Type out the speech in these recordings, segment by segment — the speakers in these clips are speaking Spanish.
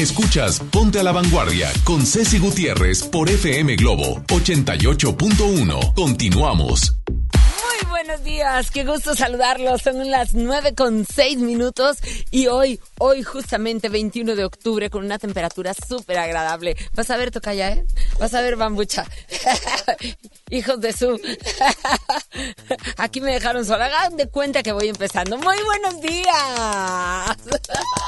Escuchas Ponte a la Vanguardia con Ceci Gutiérrez por FM Globo 88.1. Continuamos. Muy buenos días, qué gusto saludarlos. Son las 9 con 6 minutos y hoy, hoy justamente 21 de octubre con una temperatura súper agradable. Vas a ver, Tocaya, ¿eh? Vas a ver, Bambucha. Hijos de su. Aquí me dejaron sola. Hagan de cuenta que voy empezando. Muy buenos días.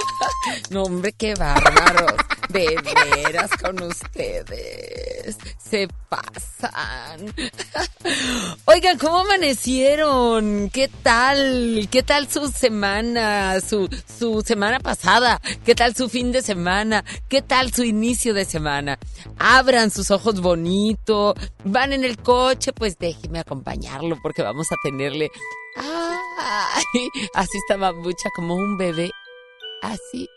No, hombre, qué bárbaros. De veras con ustedes. Se pasan. Oigan, ¿cómo amanecieron? ¿Qué tal? ¿Qué tal su semana? Su, su semana pasada. ¿Qué tal su fin de semana? ¿Qué tal su inicio de semana? Abran sus ojos bonito. Van en el coche, pues déjenme acompañarlo porque vamos a tenerle. Ay, así estaba mucha como un bebé Así,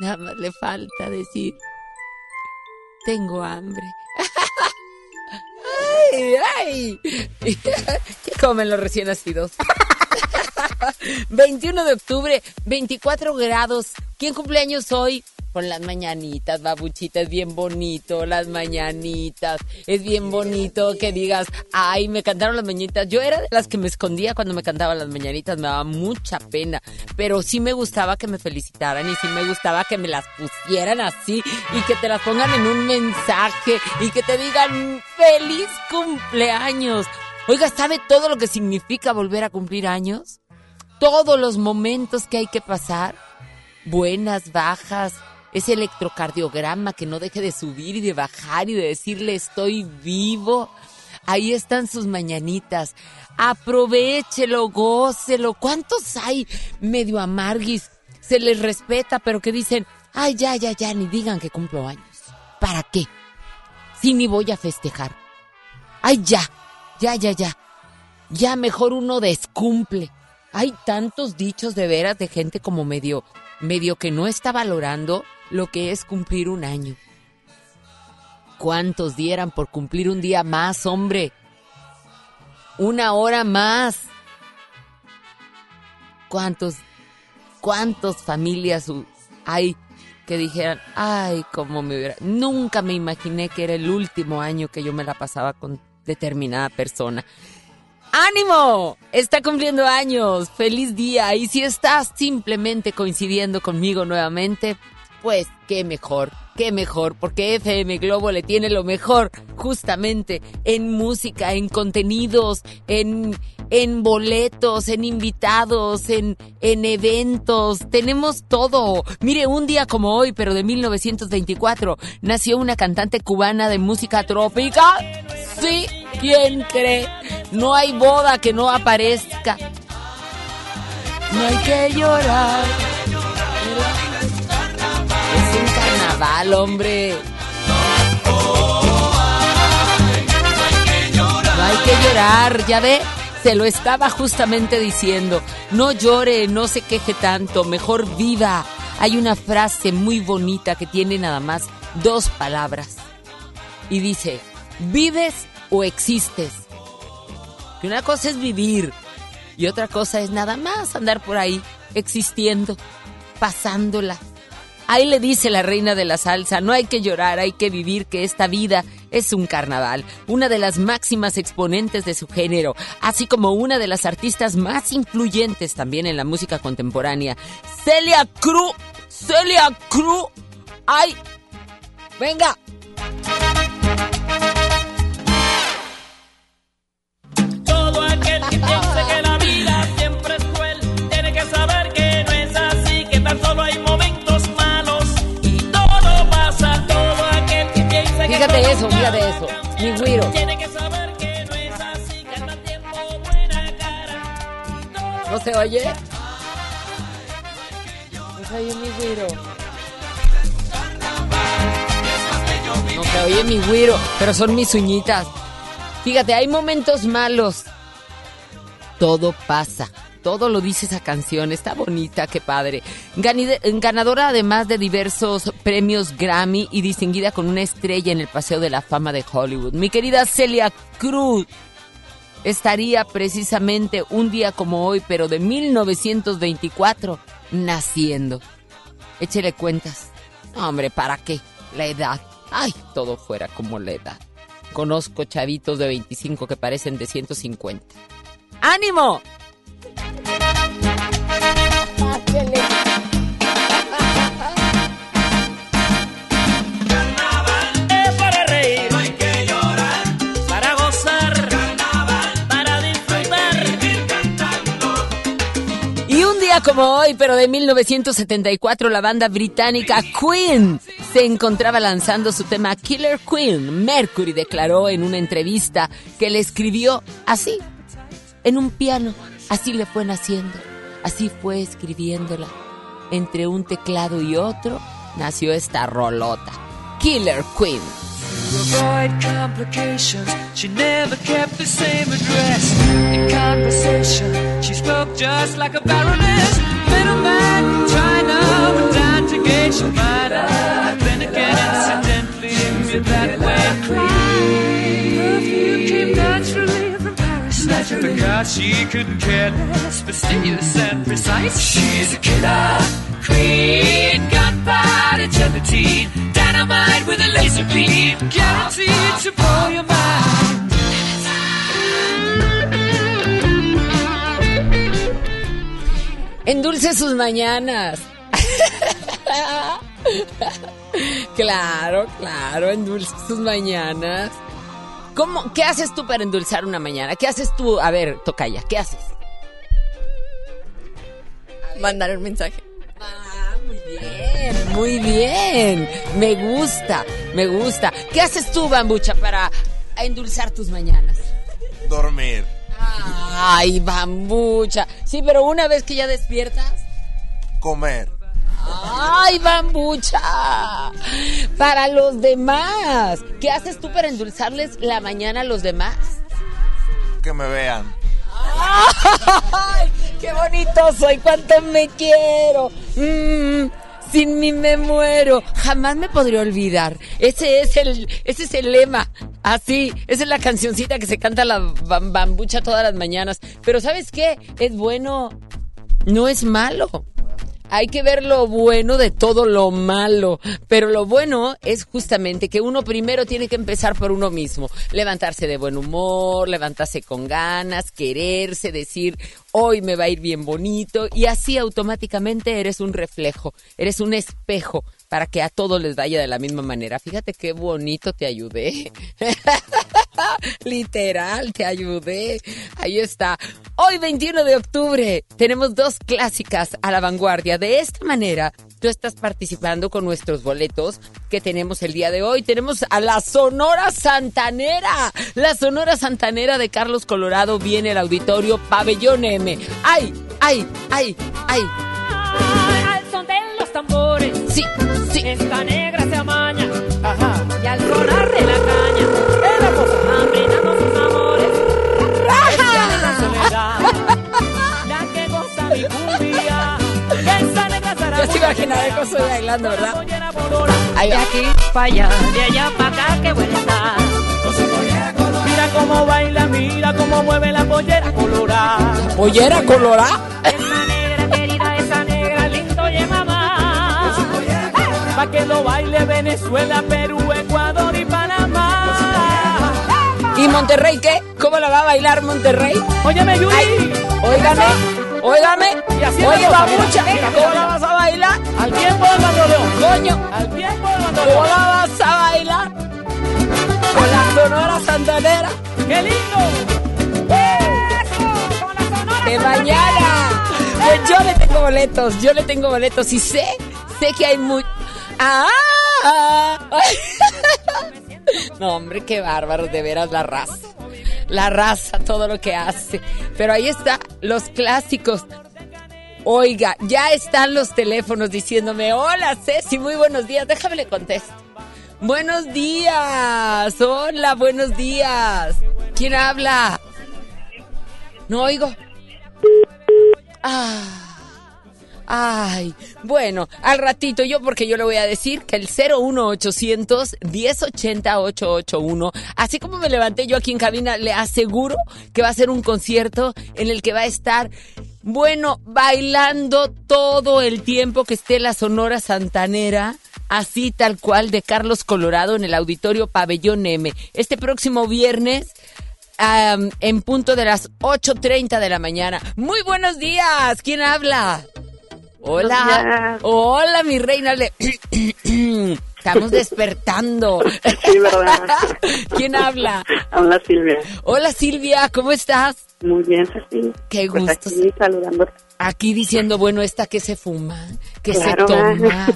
nada más le falta decir, tengo hambre. ¡Ay, ay! ¿Qué comen los recién nacidos? 21 de octubre, 24 grados. ¿Quién cumpleaños hoy? Con las mañanitas, babuchita, es bien bonito, las mañanitas, es bien bonito que digas, ay, me cantaron las mañanitas. Yo era de las que me escondía cuando me cantaban las mañanitas, me daba mucha pena, pero sí me gustaba que me felicitaran y sí me gustaba que me las pusieran así y que te las pongan en un mensaje y que te digan, feliz cumpleaños. Oiga, ¿sabe todo lo que significa volver a cumplir años? Todos los momentos que hay que pasar, buenas, bajas, ese electrocardiograma que no deje de subir y de bajar y de decirle estoy vivo. Ahí están sus mañanitas. Aprovechelo, gócelo. ¿Cuántos hay medio amarguis? Se les respeta, pero que dicen, ay, ya, ya, ya, ni digan que cumplo años. ¿Para qué? Si ni voy a festejar. Ay, ya, ya, ya, ya. Ya mejor uno descumple. Hay tantos dichos de veras de gente como medio, medio que no está valorando lo que es cumplir un año. ¿Cuántos dieran por cumplir un día más, hombre? Una hora más. ¿Cuántos, cuántas familias hay que dijeran, ay, cómo me hubiera... Nunca me imaginé que era el último año que yo me la pasaba con determinada persona. ¡Ánimo! Está cumpliendo años. Feliz día. Y si estás simplemente coincidiendo conmigo nuevamente, pues qué mejor, qué mejor, porque FM Globo le tiene lo mejor justamente en música, en contenidos, en, en boletos, en invitados, en, en eventos. Tenemos todo. Mire, un día como hoy, pero de 1924, nació una cantante cubana de música trópica. Sí, ¿quién cree? No hay boda que no aparezca. No hay que llorar carnaval, hombre. No hay que llorar, ya ve. Se lo estaba justamente diciendo. No llore, no se queje tanto, mejor viva. Hay una frase muy bonita que tiene nada más dos palabras. Y dice, ¿vives o existes? Que una cosa es vivir y otra cosa es nada más andar por ahí existiendo, pasándola, Ahí le dice la reina de la salsa, no hay que llorar, hay que vivir que esta vida es un carnaval, una de las máximas exponentes de su género, así como una de las artistas más influyentes también en la música contemporánea, Celia Cruz. Celia Cruz. ¡Ay! ¡Venga! Fíjate eso, fíjate eso. Mi güiro. ¿No se oye? No se oye mi güiro. No se oye mi güiro, pero son mis uñitas. Fíjate, hay momentos malos. Todo pasa. Todo lo dice esa canción, está bonita, qué padre. Ganadora además de diversos premios Grammy y distinguida con una estrella en el Paseo de la Fama de Hollywood. Mi querida Celia Cruz estaría precisamente un día como hoy, pero de 1924, naciendo. Échele cuentas. Hombre, ¿para qué? La edad. Ay, todo fuera como la edad. Conozco chavitos de 25 que parecen de 150. ¡Ánimo! Como hoy, pero de 1974, la banda británica Queen se encontraba lanzando su tema Killer Queen. Mercury declaró en una entrevista que le escribió así, en un piano. Así le fue naciendo, así fue escribiéndola. Entre un teclado y otro nació esta rolota. Killer Queen. To avoid complications, she never kept the same address. In conversation, she spoke just like a baroness. Middleman from China went down to your mind. Then again, incidentally, that way. Perfume came naturally from Paris. Because she couldn't care less, fastidious and precise. She's a killer queen, gunpowder gelatine, dynamite with a laser beam, guaranteed to blow your mind. Endulce sus mañanas. claro, claro, endulce sus mañanas. ¿Cómo, ¿Qué haces tú para endulzar una mañana? ¿Qué haces tú? A ver, Tocaya, ¿qué haces? Mandar un mensaje. Ah, muy bien, muy bien. Me gusta, me gusta. ¿Qué haces tú, Bambucha, para endulzar tus mañanas? Dormir. Ay, Bambucha. Sí, pero una vez que ya despiertas. Comer. ¡Ay, bambucha! Para los demás. ¿Qué haces tú para endulzarles la mañana a los demás? Que me vean. ¡Ay, qué bonito soy! ¡Cuánto me quiero! Mm, sin mí me muero. Jamás me podría olvidar. Ese es el, ese es el lema. Así, esa es la cancioncita que se canta la bam- bambucha todas las mañanas. Pero ¿sabes qué? Es bueno, no es malo. Hay que ver lo bueno de todo lo malo. Pero lo bueno es justamente que uno primero tiene que empezar por uno mismo. Levantarse de buen humor, levantarse con ganas, quererse, decir, hoy me va a ir bien bonito. Y así automáticamente eres un reflejo, eres un espejo para que a todos les vaya de la misma manera. Fíjate qué bonito te ayudé. Literal, te ayudé. Ahí está. Hoy 21 de octubre tenemos dos clásicas a la vanguardia. De esta manera, tú estás participando con nuestros boletos que tenemos el día de hoy. Tenemos a la Sonora Santanera. La Sonora Santanera de Carlos Colorado viene al auditorio Pabellón M. ¡Ay, ay, ay, ay! Al de Sí, sí. esta negra se amaña. Y al sonar de la caña, hambriando sus amores. Esta negra soledad, la que goza mi cumbia. Esa negra Ya se imaginaré cómo estoy bailando, ¿verdad? Ahí De aquí para allá, de allá para acá, qué buena está. Mira cómo baila, mira cómo mueve la pollera colorada. ¿Pollera colorada? Pa' que lo baile Venezuela, Perú, Ecuador y Panamá. ¿Y Monterrey qué? ¿Cómo la va a bailar Monterrey? Óyeme, Yuri. Ay, óigame, óigame. Y así Oye, babucha, mira, ¿cómo la vas a bailar? Al tiempo del bandoneón. Coño, Al tiempo del ¿cómo bandoneón. la vas a bailar? Con la sonora santanera ¡Qué lindo! ¡Eso! Con la sonora. de mañana. Pues yo le tengo boletos, yo le tengo boletos y sé, sé que hay muy... ¡Ah! No, hombre, qué bárbaro, de veras la raza. La raza, todo lo que hace. Pero ahí está, los clásicos. Oiga, ya están los teléfonos diciéndome, hola Ceci, muy buenos días. Déjame le contesto. Buenos días, hola, buenos días. ¿Quién habla? No oigo. Ah. Ay, bueno, al ratito yo porque yo le voy a decir que el 01800 1080 881, así como me levanté yo aquí en cabina, le aseguro que va a ser un concierto en el que va a estar bueno, bailando todo el tiempo que esté la Sonora Santanera así tal cual de Carlos Colorado en el auditorio Pabellón M. Este próximo viernes en punto de las 8.30 de la mañana. Muy buenos días. ¿Quién habla? Hola. Hola, mi reina. Le- Estamos despertando. Sí, ¿verdad? ¿Quién habla? Habla Silvia. Hola, Silvia. ¿Cómo estás? Muy bien, Ceci. Qué Pues gusto. aquí saludando. Aquí diciendo, bueno, esta que se fuma, que Claro, se toma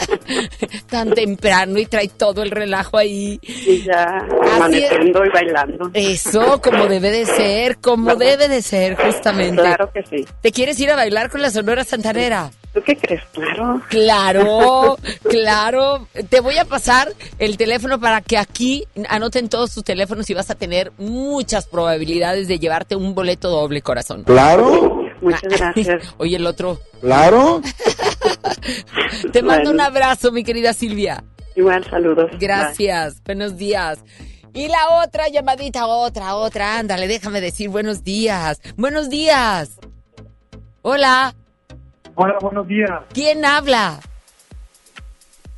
tan temprano y trae todo el relajo ahí. Y ya amaneciendo y bailando. Eso, como debe de ser, como debe de ser, justamente. Claro que sí. ¿Te quieres ir a bailar con la Sonora Santanera? ¿Tú qué crees? Claro. Claro, claro. Te voy a pasar el teléfono para que aquí anoten todos tus teléfonos y vas a tener muchas probabilidades de llevarte un boleto doble corazón. Claro, Muchas gracias. Oye, el otro. claro. Te mando un abrazo, mi querida Silvia. Igual, saludos. Gracias. Buenos días. Y la otra llamadita, otra, otra. Ándale, déjame decir buenos días. Buenos días. Hola. Hola, buenos días. ¿Quién habla?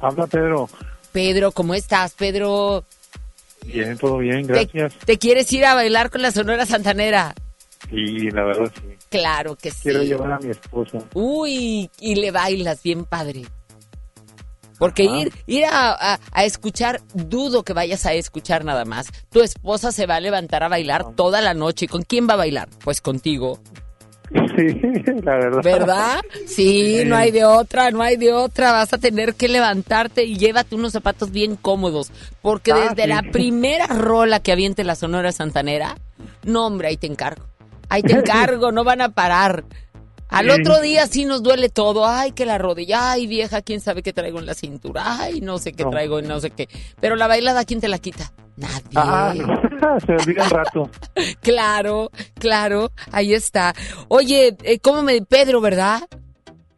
Habla Pedro. Pedro, ¿cómo estás, Pedro? Bien, todo bien, ¿Te, gracias. te quieres ir a bailar con la Sonora Santanera? Y la verdad sí. Claro que sí. Quiero llevar a mi esposa. Uy, y le bailas bien padre. Porque Ajá. ir, ir a, a- a escuchar, dudo que vayas a escuchar nada más. Tu esposa se va a levantar a bailar toda la noche. ¿Y con quién va a bailar? Pues contigo. Sí, la verdad. ¿Verdad? Sí, no hay de otra, no hay de otra. Vas a tener que levantarte y llévate unos zapatos bien cómodos. Porque Ah, desde sí. la primera rola que aviente la Sonora Santanera, no, hombre, ahí te encargo. Ahí te encargo, no van a parar. Al Sí. otro día sí nos duele todo. Ay, que la rodilla. Ay, vieja, quién sabe qué traigo en la cintura. Ay, no sé qué No. traigo, no sé qué. Pero la bailada, ¿quién te la quita? Nadie. Ah, se olvida un rato. Claro, claro, ahí está. Oye, eh, ¿cómo me... Pedro, ¿verdad?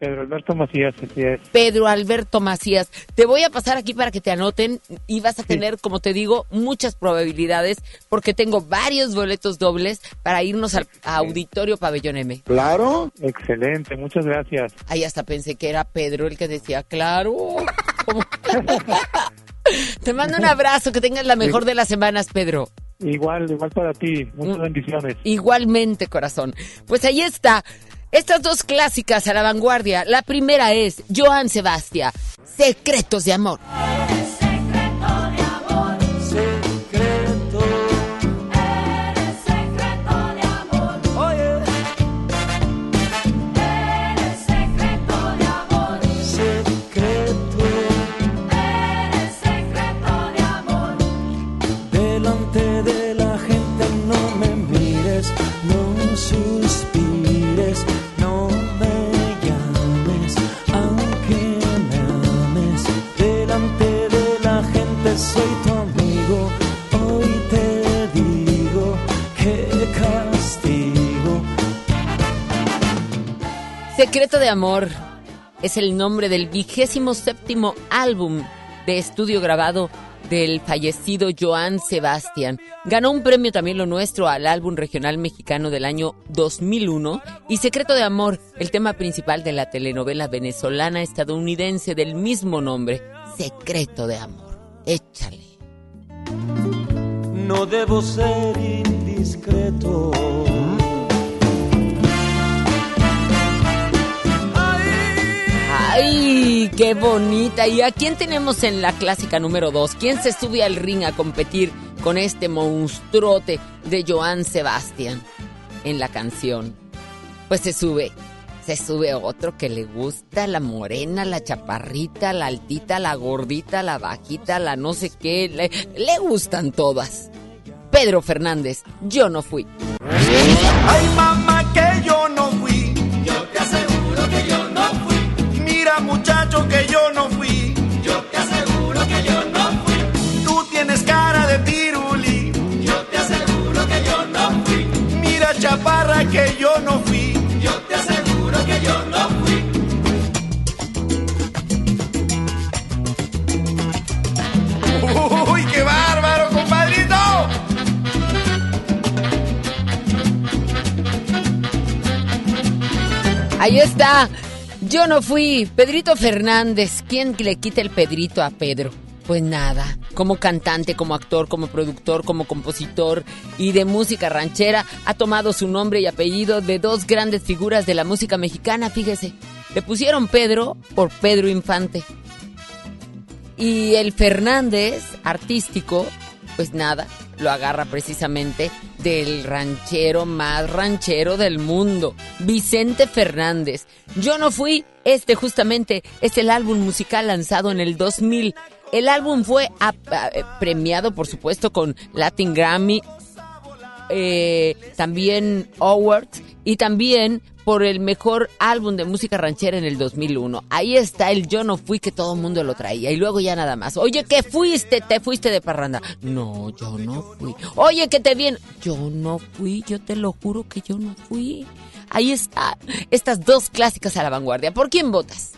Pedro Alberto Macías, así es. Pedro Alberto Macías. Te voy a pasar aquí para que te anoten y vas a tener, como te digo, muchas probabilidades porque tengo varios boletos dobles para irnos al Auditorio Pabellón M. Claro. Excelente, muchas gracias. Ahí hasta pensé que era Pedro el que decía, claro. Te mando un abrazo, que tengas la mejor de las semanas, Pedro. Igual, igual para ti. Muchas Mm. bendiciones. Igualmente, corazón. Pues ahí está. Estas dos clásicas a la vanguardia. La primera es Joan Sebastián, Secretos de Amor. Secreto de Amor es el nombre del vigésimo séptimo álbum de estudio grabado del fallecido Joan Sebastián. Ganó un premio también lo nuestro al álbum regional mexicano del año 2001 y Secreto de Amor, el tema principal de la telenovela venezolana estadounidense del mismo nombre, Secreto de Amor. Échale. No debo ser indiscreto. ¡Ay, qué bonita! ¿Y a quién tenemos en la clásica número 2? ¿Quién se sube al ring a competir con este monstruote de Joan Sebastián en la canción? Pues se sube, se sube otro que le gusta, la morena, la chaparrita, la altita, la gordita, la bajita, la no sé qué, le, le gustan todas. Pedro Fernández, yo no fui. Ay, mamá, que yo chaparra, que yo no fui. Yo te aseguro que yo no fui. Uy, qué bárbaro, compadrito. Ahí está. Yo no fui. Pedrito Fernández. ¿Quién le quita el Pedrito a Pedro? Pues nada, como cantante, como actor, como productor, como compositor y de música ranchera, ha tomado su nombre y apellido de dos grandes figuras de la música mexicana, fíjese. Le pusieron Pedro por Pedro Infante. Y el Fernández, artístico, pues nada, lo agarra precisamente del ranchero más ranchero del mundo, Vicente Fernández. Yo no fui, este justamente es el álbum musical lanzado en el 2000. El álbum fue ap- a- eh, premiado, por supuesto, con Latin Grammy, eh, también Awards y también por el mejor álbum de música ranchera en el 2001. Ahí está el Yo no fui que todo el mundo lo traía y luego ya nada más. Oye, ¿qué fuiste? ¿Te fuiste de parranda? No, yo no fui. Oye, que te viene. Yo no fui, yo te lo juro que yo no fui. Ahí está, estas dos clásicas a la vanguardia. ¿Por quién votas?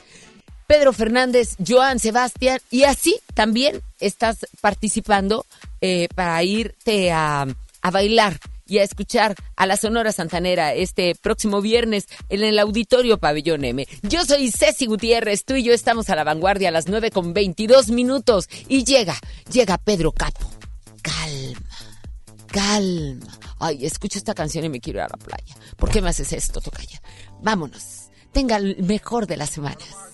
Pedro Fernández, Joan Sebastián, y así también estás participando eh, para irte a, a bailar y a escuchar a la Sonora Santanera este próximo viernes en el Auditorio Pabellón M. Yo soy Ceci Gutiérrez, tú y yo estamos a la vanguardia a las 9 con 22 minutos y llega, llega Pedro Capo. Calma, calma. Ay, escucho esta canción y me quiero ir a la playa. ¿Por qué me haces esto, Tocaya? Vámonos. Tenga el mejor de las semanas.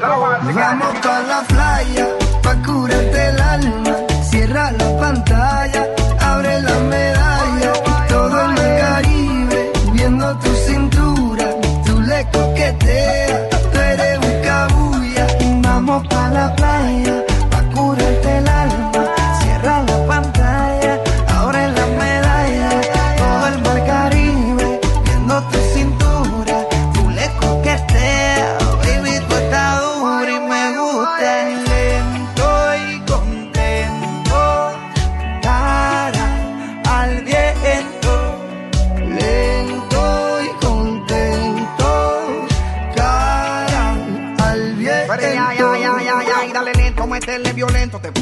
Vamos pa' la playa,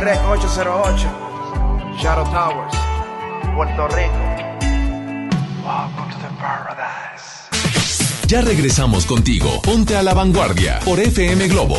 Rec 808, Shadow Towers, Puerto Rico. Welcome to the paradise. Ya regresamos contigo. Ponte a la vanguardia por FM Globo.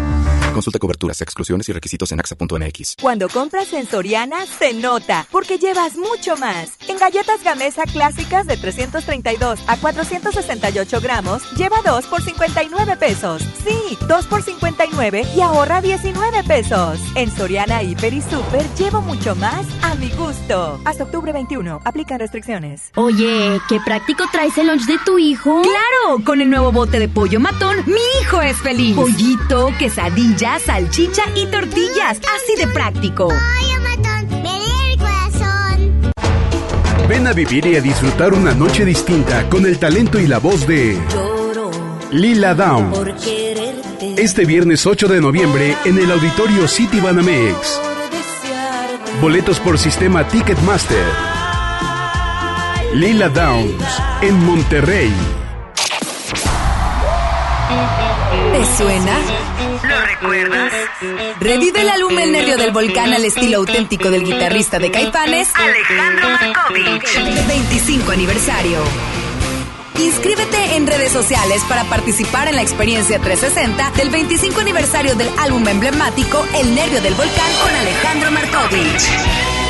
Consulta coberturas, exclusiones y requisitos en axa.mx. Cuando compras en Soriana, se nota, porque llevas mucho más. En galletas Gamesa clásicas de 332 a 468 gramos, lleva 2 por 59 pesos. Sí, 2 por 59 y ahorra 19 pesos. En Soriana, Hiper y Super, llevo mucho más a mi gusto. Hasta octubre 21, aplican restricciones. Oye, qué práctico traes el lunch de tu hijo. ¡Claro! Con el nuevo bote de pollo matón, mi hijo es feliz. Pollito, quesadilla, salchicha y tortillas. Así de práctico. Ven a vivir y a disfrutar una noche distinta con el talento y la voz de Lila Down. Este viernes 8 de noviembre en el auditorio City Banamex. Boletos por sistema Ticketmaster. Lila Downs en Monterrey. ¿Te suena? ¿Lo recuerdas? Revive el álbum El Nervio del Volcán al estilo auténtico del guitarrista de Caifanes, Alejandro Markovich. 25 aniversario. Inscríbete en redes sociales para participar en la experiencia 360 del 25 aniversario del álbum emblemático El Nervio del Volcán con Alejandro Markovich.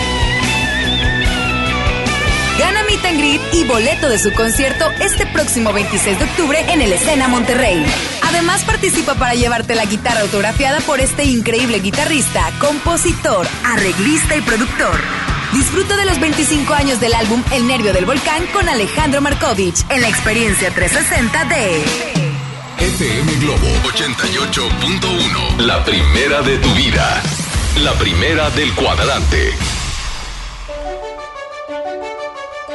Meet y boleto de su concierto este próximo 26 de octubre en el Escena Monterrey. Además participa para llevarte la guitarra autografiada por este increíble guitarrista, compositor, arreglista y productor. Disfruta de los 25 años del álbum El Nervio del Volcán con Alejandro Markovich en la experiencia 360 de FM Globo 88.1. La primera de tu vida. La primera del cuadrante.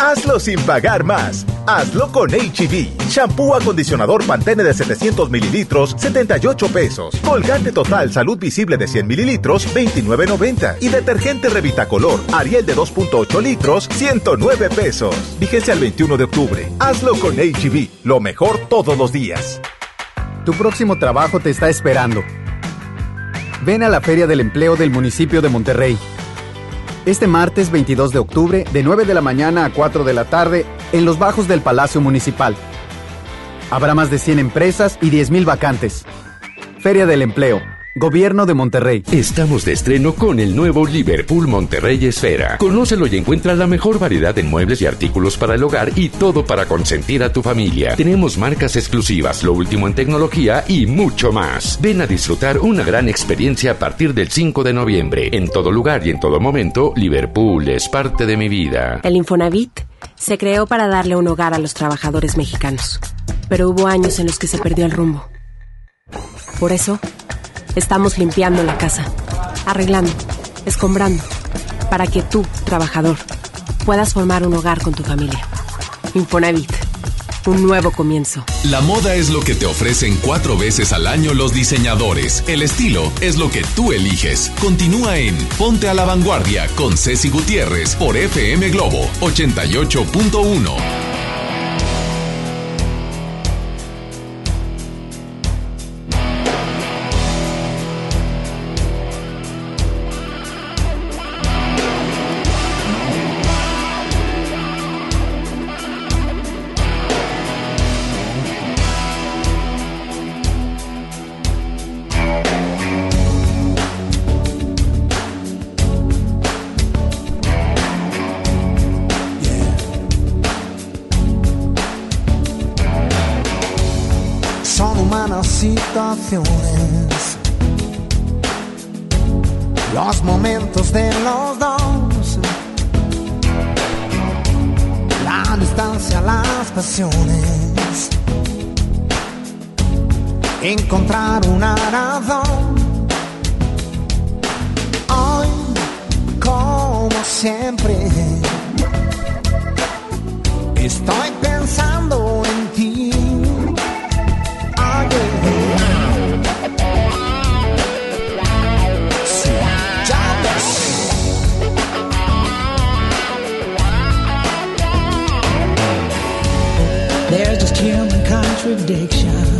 Hazlo sin pagar más. Hazlo con HB. Shampoo acondicionador Pantene de 700 mililitros, 78 pesos. Colgante total Salud Visible de 100 mililitros, 29.90. Y detergente Revitacolor Ariel de 2.8 litros, 109 pesos. Vigencia al 21 de octubre. Hazlo con HB. Lo mejor todos los días. Tu próximo trabajo te está esperando. Ven a la Feria del Empleo del municipio de Monterrey. Este martes 22 de octubre, de 9 de la mañana a 4 de la tarde, en los bajos del Palacio Municipal. Habrá más de 100 empresas y 10.000 vacantes. Feria del Empleo. Gobierno de Monterrey. Estamos de estreno con el nuevo Liverpool Monterrey Esfera. Conócelo y encuentra la mejor variedad en muebles y artículos para el hogar y todo para consentir a tu familia. Tenemos marcas exclusivas, lo último en tecnología y mucho más. Ven a disfrutar una gran experiencia a partir del 5 de noviembre. En todo lugar y en todo momento, Liverpool es parte de mi vida. El Infonavit se creó para darle un hogar a los trabajadores mexicanos. Pero hubo años en los que se perdió el rumbo. Por eso, Estamos limpiando la casa, arreglando, escombrando, para que tú, trabajador, puedas formar un hogar con tu familia. Infonavit, un nuevo comienzo. La moda es lo que te ofrecen cuatro veces al año los diseñadores. El estilo es lo que tú eliges. Continúa en Ponte a la Vanguardia con Ceci Gutiérrez por FM Globo 88.1. Encontrar una razón. Hoy, como siempre, estoy pensando en ti. There's just human contradictions.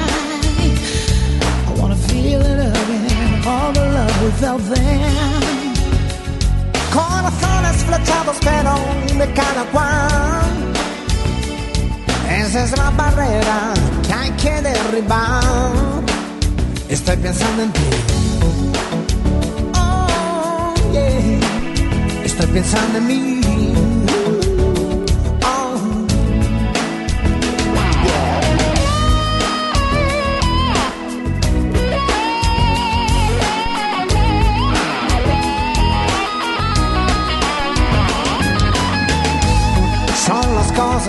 Then. Corazones flechados, pero de cada cual. Esa es la barrera que hay que derribar. Estoy pensando en ti. Oh, yeah. Estoy pensando en mí.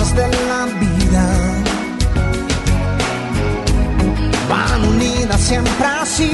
Cosas de la vida. Van unidas siempre así.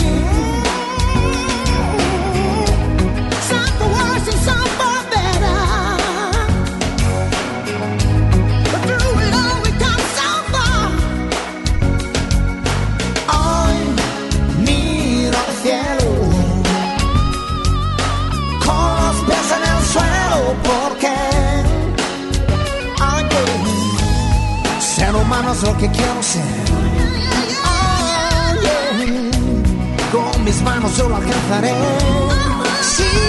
Es lo que quiero ser. Con mis manos yo lo alcanzaré. Sí,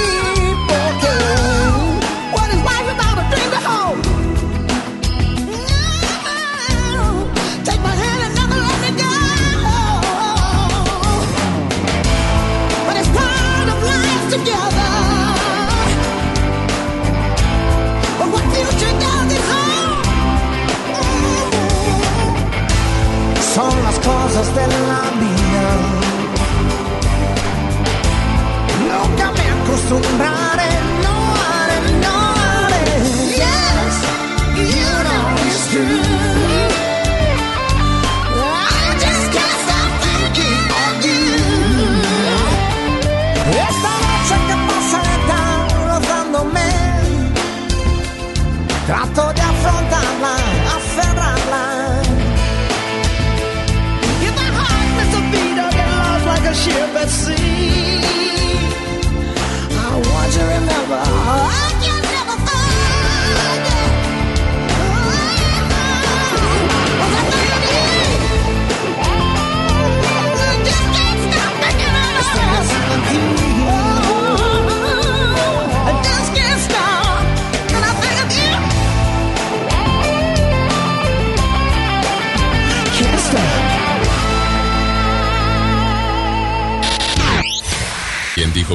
cosas de la vida. Nunca me acostumbro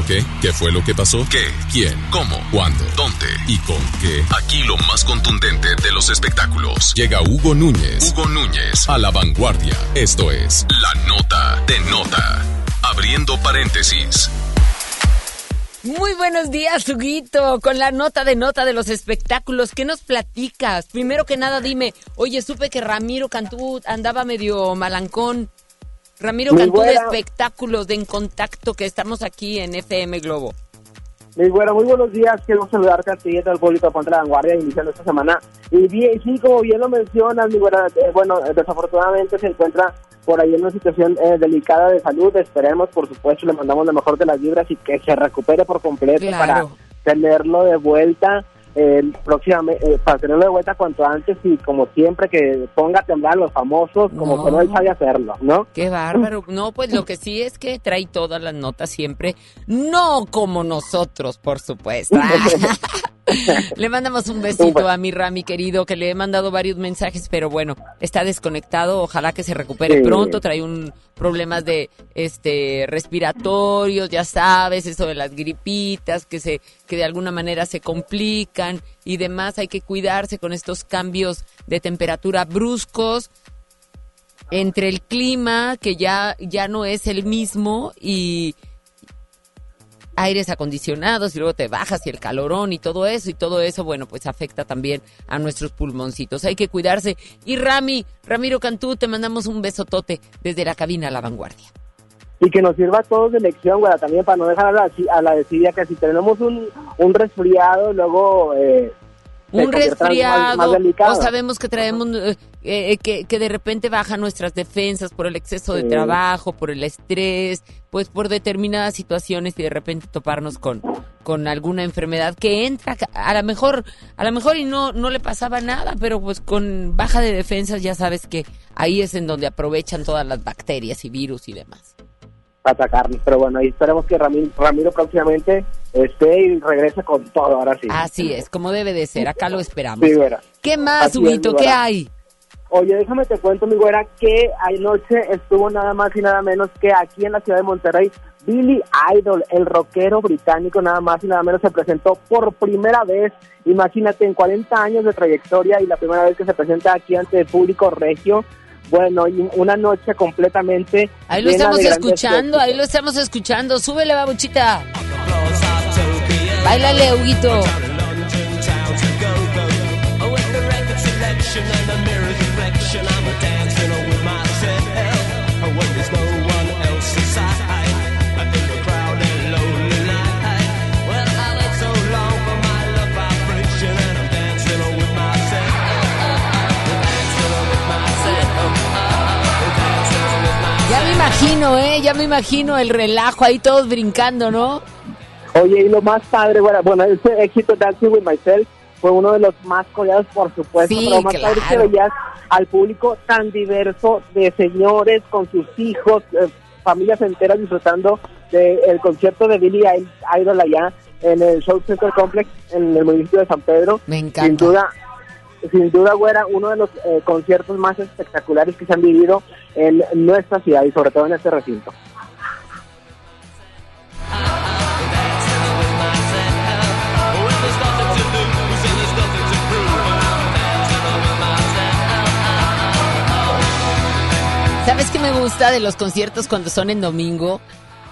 qué? ¿Qué fue lo que pasó? ¿Qué? ¿Quién? ¿Cómo? ¿Cuándo? ¿Dónde? ¿Y con qué? Aquí lo más contundente de los espectáculos. Llega Hugo Núñez. Hugo Núñez a la vanguardia. Esto es La Nota de Nota. Abriendo paréntesis. Muy buenos días, Huguito, con la nota de nota de los espectáculos. ¿Qué nos platicas? Primero que nada, dime, oye, supe que Ramiro Cantú andaba medio malancón. Ramiro Cantú de espectáculos de En Contacto, que estamos aquí en FM Globo. Muy bueno, muy buenos días. Quiero saludarte a ti y al público Ponte la Vanguardia iniciando esta semana. Y bien, sí, como bien lo mencionas, mi buena, eh, bueno, desafortunadamente se encuentra por ahí en una situación eh, delicada de salud. Esperemos, por supuesto, le mandamos lo mejor de las vibras y que se recupere por completo para tenerlo de vuelta. Eh, próximamente, para tenerlo de vuelta cuanto antes y como siempre que ponga a temblar a los famosos como que no él sabe hacerlo, ¿no? Qué bárbaro. No, pues lo que sí es que trae todas las notas siempre, no como nosotros, por supuesto. le mandamos un besito a mi Rami querido, que le he mandado varios mensajes, pero bueno, está desconectado. Ojalá que se recupere pronto. Trae un problemas de este respiratorios, ya sabes, eso de las gripitas que se que de alguna manera se complican y demás. Hay que cuidarse con estos cambios de temperatura bruscos entre el clima que ya ya no es el mismo y aires acondicionados y luego te bajas y el calorón y todo eso y todo eso, bueno, pues afecta también a nuestros pulmoncitos. Hay que cuidarse. Y Rami, Ramiro Cantú, te mandamos un besotote desde la cabina a la vanguardia. Y que nos sirva a todos de lección, güey, también para no dejar a la, a la que si tenemos un, un resfriado, luego eh, un resfriado o sabemos que traemos eh, eh, que, que, de repente bajan nuestras defensas por el exceso de trabajo, por el estrés, pues por determinadas situaciones y de repente toparnos con, con alguna enfermedad que entra a lo mejor a lo mejor y no no le pasaba nada, pero pues con baja de defensas ya sabes que ahí es en donde aprovechan todas las bacterias y virus y demás atacarnos. Pero bueno, ahí esperemos que Ramiro, Ramiro próximamente esté y regrese con todo, ahora sí. Así es, como debe de ser, acá lo esperamos. ¿Qué más, Huguito? ¿Qué hay? Oye, déjame te cuento, mi güera, que anoche estuvo nada más y nada menos que aquí en la ciudad de Monterrey, Billy Idol, el rockero británico, nada más y nada menos se presentó por primera vez, imagínate, en 40 años de trayectoria y la primera vez que se presenta aquí ante el público regio, bueno, y una noche completamente. Ahí lo estamos escuchando, ahí lo estamos escuchando. Súbele, babuchita. Báilale, Huguito. Imagino, ¿eh? Ya me imagino el relajo ahí todos brincando, ¿no? Oye, y lo más padre, bueno, bueno ese éxito Dancing with Myself fue uno de los más coreados, por supuesto, pero lo más padre que veías al público tan diverso de señores con sus hijos, eh, familias enteras disfrutando del concierto de Billy Idol allá en el Show Center Complex en el municipio de San Pedro. Me encanta. Sin duda, sin duda, güera, uno de los eh, conciertos más espectaculares que se han vivido en nuestra ciudad y sobre todo en este recinto. ¿Sabes qué me gusta de los conciertos cuando son en domingo?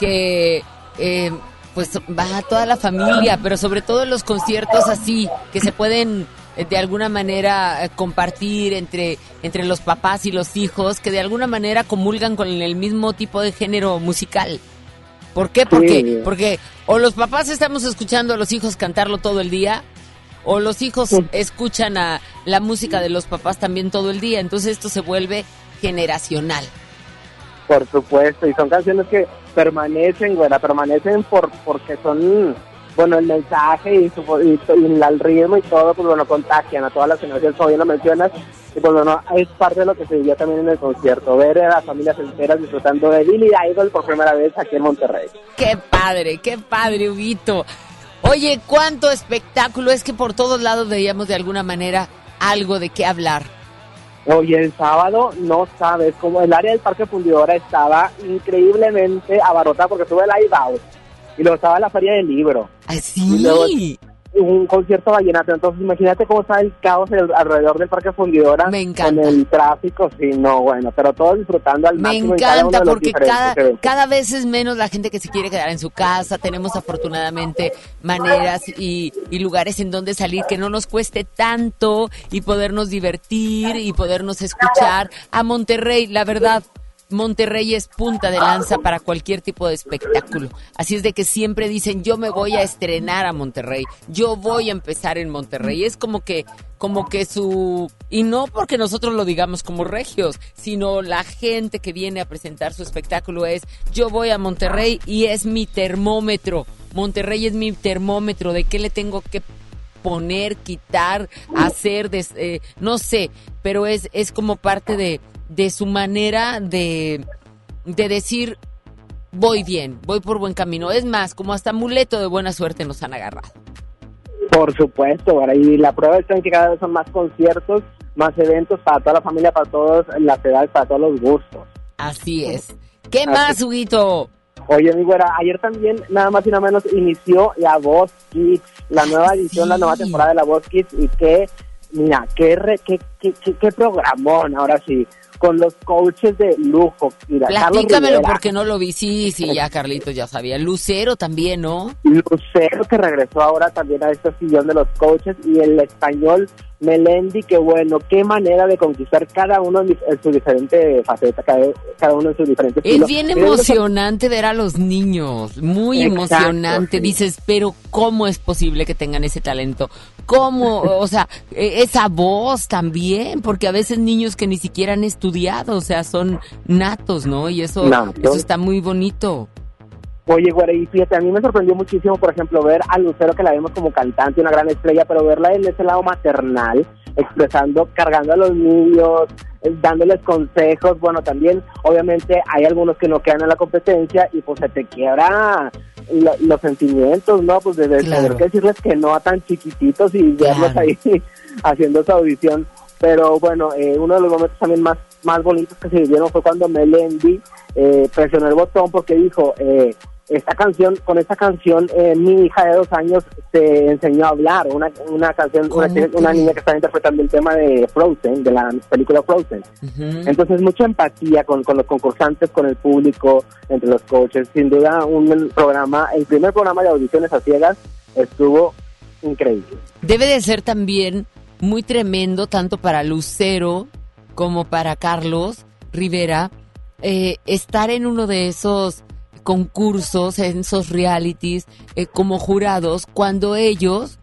Que eh, pues va toda la familia, pero sobre todo los conciertos así, que se pueden de alguna manera eh, compartir entre, entre los papás y los hijos que de alguna manera comulgan con el mismo tipo de género musical. ¿Por qué? Porque, porque o los papás estamos escuchando a los hijos cantarlo todo el día, o los hijos escuchan a la música de los papás también todo el día. Entonces esto se vuelve generacional. Por supuesto, y son canciones que permanecen, bueno, permanecen por porque son bueno, el mensaje y, su, y, el ritmo y todo, pues bueno, contagian a todas las generaciones, como bien lo mencionas, y pues bueno, es parte de lo que se vivió también en el concierto, ver a las familias enteras disfrutando de Billy Idol por primera vez aquí en Monterrey. Qué padre, qué padre, Huguito. Oye, cuánto espectáculo, es que por todos lados veíamos de alguna manera algo de qué hablar. Oye, el sábado no sabes, como el área del Parque Fundidora estaba increíblemente abarrotada porque tuve live out y luego estaba la feria del libro. ¡Ah, Y luego un concierto vallenato. Entonces, imagínate cómo está el caos al- alrededor del Parque Fundidora. Me encanta. Con el tráfico, sí, no, bueno, pero todos disfrutando al Me máximo cada uno encanta los porque cada, cada vez es menos la gente que se quiere quedar en su casa. Tenemos afortunadamente maneras y, y lugares en donde salir que no nos cueste tanto y podernos divertir y podernos escuchar. A Monterrey, la verdad. Monterrey es punta de lanza para cualquier tipo de espectáculo. Así es de que siempre dicen, yo me voy a estrenar a Monterrey, yo voy a empezar en Monterrey. Es como que, como que su... Y no porque nosotros lo digamos como regios, sino la gente que viene a presentar su espectáculo es, yo voy a Monterrey y es mi termómetro. Monterrey es mi termómetro de qué le tengo que poner, quitar, hacer, eh, no sé, pero es, es como parte de, de su manera de, de decir, voy bien, voy por buen camino. Es más, como hasta amuleto de buena suerte nos han agarrado. Por supuesto, y la prueba está en que cada vez son más conciertos, más eventos para toda la familia, para todas las edades, para todos los gustos. Así es. ¿Qué más, Huguito? Oye, mi güera, ayer también, nada más y nada menos, inició la Voz Kids, la nueva edición, la nueva temporada de la Voz Kids, y qué, mira, qué, re- qué, qué, qué, qué programón, ahora sí, con los coaches de lujo. Mira, Platícamelo porque no lo vi. Sí, sí, ya Carlitos ya sabía. Lucero también, ¿no? Lucero que regresó ahora también a este sillón de los coaches y el español Melendi, que bueno, qué manera de conquistar cada uno en, su diferente faceta, cada, cada uno en su diferente Es estilo. bien Y luego- emocionante ver a los niños, muy Exacto, emocionante. sí. Dices, pero ¿cómo es posible que tengan ese talento? ¿Cómo? O sea, eh, esa voz también, porque a veces niños que ni siquiera han estudiado, o sea, son natos, ¿no? Y eso, eso está muy bonito. Oye, güera, y fíjate, a mí me sorprendió muchísimo, por ejemplo, ver a Lucero, que la vemos como cantante, una gran estrella, pero verla en ese lado maternal, expresando, cargando a los niños, eh, dándoles consejos. Bueno, también, obviamente, hay algunos que no quedan en la competencia y pues se te quiebra lo- los sentimientos, ¿no? Pues de, de Claro. tener que decirles que no a tan chiquititos y verlos Claro. ahí haciendo su audición. Pero bueno, eh, uno de los momentos también más, más bonitos que se vivieron fue cuando Melendi eh, presionó el botón porque dijo, eh, esta canción, con esta canción, eh, mi hija de dos años se enseñó a hablar, una, una canción, una, niña que estaba interpretando el tema de Frozen, de la película Frozen. Entonces, mucha empatía con, con los concursantes, con el público, entre los coaches. Sin duda, un programa, el primer programa de audiciones a ciegas estuvo increíble. Debe de ser también muy tremendo, tanto para Lucero como para Carlos Rivera, eh, estar en uno de esos concursos, en esos realities, eh, como jurados, cuando ellos,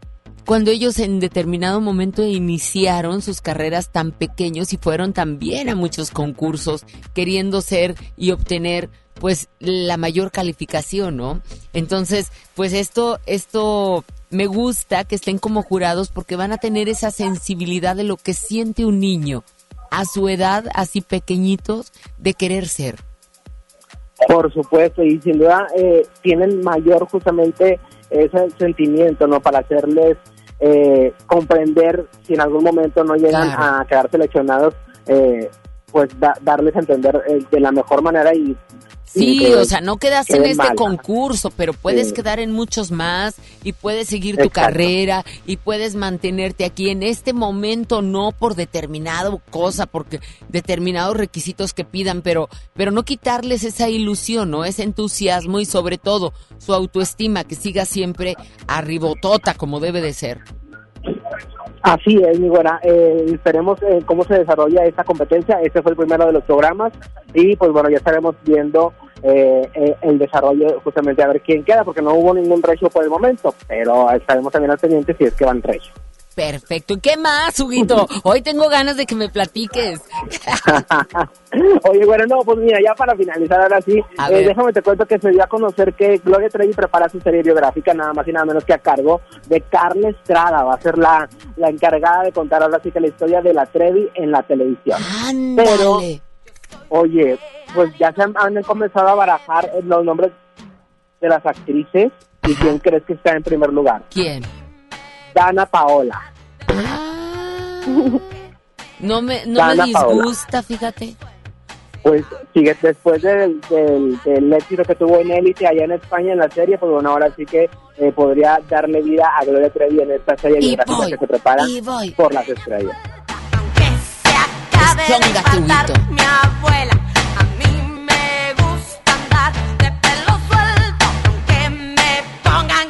cuando ellos en determinado momento iniciaron sus carreras tan pequeños y fueron también a muchos concursos queriendo ser y obtener pues la mayor calificación, ¿no? Entonces, pues esto, esto me gusta que estén como jurados porque van a tener esa sensibilidad de lo que siente un niño a su edad, así pequeñitos, de querer ser. Por supuesto, y sin duda eh, tienen mayor justamente ese sentimiento, ¿no? Para hacerles eh, comprender si en algún momento no llegan Claro. a quedar seleccionados, eh, pues da- darles a entender eh, de la mejor manera y... Sí, que o sea, no quedas en este concurso, pero puedes Sí. quedar en muchos más y puedes seguir tu Exacto. carrera y puedes mantenerte aquí en este momento no por determinado cosa, porque determinados requisitos que pidan, pero pero no quitarles esa ilusión, ¿no? Ese entusiasmo y sobre todo su autoestima que siga siempre arribotota como debe de ser. Así es, mi güera. Eh, esperemos eh, cómo se desarrolla esta competencia. Este fue el primero de los programas y pues bueno, ya estaremos viendo eh, eh, el desarrollo justamente a ver quién queda, porque no hubo ningún regio por el momento, pero estaremos también al pendiente si es que van regio. Perfecto. ¿Y qué más, Huguito? Hoy tengo ganas de que me platiques. Oye, bueno, no, pues mira, ya para finalizar ahora sí, eh, déjame te cuento que se dio a conocer que Gloria Trevi prepara su serie biográfica nada más y nada menos que a cargo de Carla Estrada, va a ser la, la encargada de contar ahora sí que la historia de la Trevi en la televisión. Pero, Ándale. oye, pues ya se han, han comenzado a barajar los nombres de las actrices y quién crees que está en primer lugar. ¿Quién? Dana Paola. No me, no me Dana Paola. disgusta, fíjate. pues sigue después del, del, del éxito que tuvo en Élite allá en España en la serie, pues bueno, ahora sí que eh, podría darle vida a Gloria Trevi en esta serie Y voy, que se prepara y voy. por las estrellas. Ponga tu guito. Mi abuela, a mí me gusta andar de pelo suelto, aunque me pongan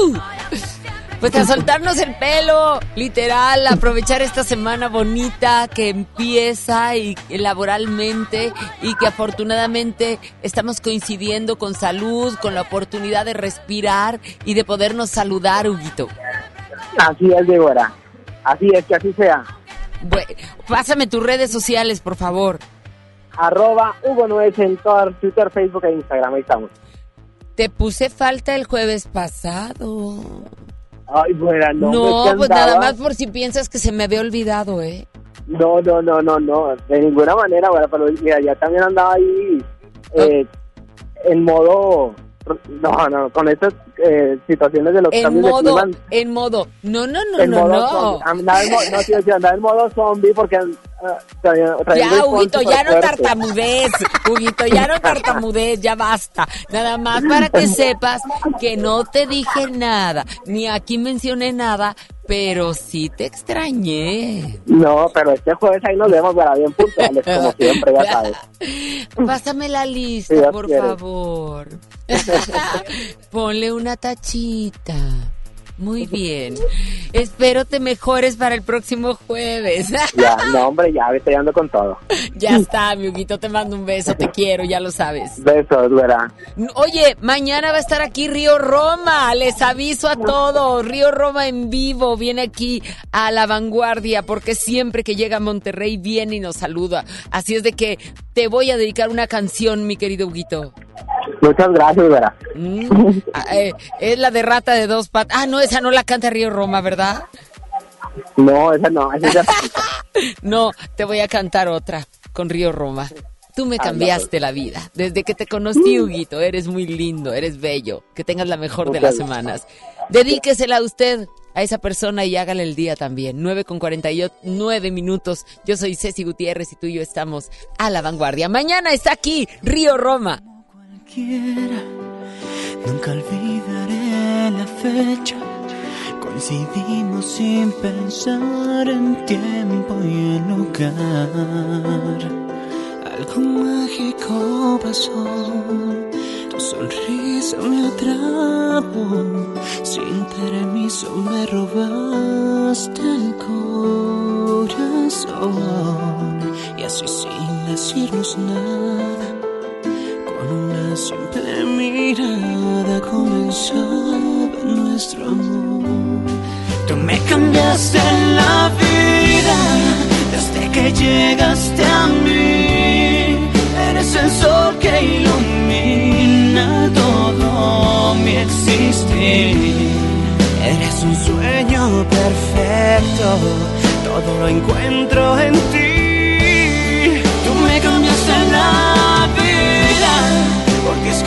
Uh, pues a soltarnos el pelo, literal, aprovechar esta semana bonita que empieza y laboralmente y que afortunadamente estamos coincidiendo con salud, con la oportunidad de respirar y de podernos saludar, Huguito. Así es, Débora. Así es, que así sea. Pásame tus redes sociales, por favor. Arroba Hugo Nuez en Twitter, Facebook e Instagram. Ahí estamos. Te puse falta el jueves pasado. Ay, buena, no. No, pues nada más por si piensas que se me había olvidado, ¿eh? No, no, no, no, no. De ninguna manera, bueno, pero mira, ya también andaba ahí eh, en modo. No, no, con estas eh, situaciones de los En cambios de modo, clima. en modo, no, no, no, en no, modo no. zombie. Andaba en, no, tío, andaba en modo zombie porque Ya, Huguito, ya no tartamudez. Huguito, ya no tartamudez, ya basta. Nada más para que sepas que no te dije nada, ni aquí mencioné nada, pero sí te extrañé. No, pero este jueves ahí nos vemos, para bien puntuales, como siempre, ya sabes. Pásame la lista, por quiere. favor. Ponle una tachita. Muy bien. Espero te mejores para el próximo jueves. Ya, no, hombre, ya, estoy ando con todo. ya está, mi Huguito, te mando un beso, te quiero, ya lo sabes. Besos, verá. Oye, mañana va a estar aquí Río Roma, les aviso a todos, Río Roma en vivo, viene aquí a la vanguardia, porque siempre que llega a Monterrey viene y nos saluda. Así es de que te voy a dedicar una canción, mi querido Huguito. Muchas gracias, verá. Mm, ah, eh, es la de Rata de dos patas. Ah, no, esa no la canta Río Roma, ¿verdad? No, esa no, esa. No, te voy a cantar otra con Río Roma. Tú me Ah, cambiaste la vida. Desde que te conocí, Huguito, eres muy lindo, eres bello. Que tengas la mejor de las semanas. Dedíquesela a usted, a esa persona y hágale el día también. 9 con 49 minutos. Yo soy Ceci Gutiérrez y tú y yo estamos a la vanguardia. Mañana está aquí Río Roma. Nunca olvidaré la fecha. Coincidimos sin pensar en tiempo y en lugar. Algo mágico pasó. Tu sonrisa me atrapó. Sin permiso me robaste el corazón. Y así sin decirnos nada. Con una simple mirada comenzaba nuestro amor. Tú me cambiaste la vida desde que llegaste a mí. Eres el sol que ilumina todo mi existir. Eres un sueño perfecto, todo lo encuentro en ti.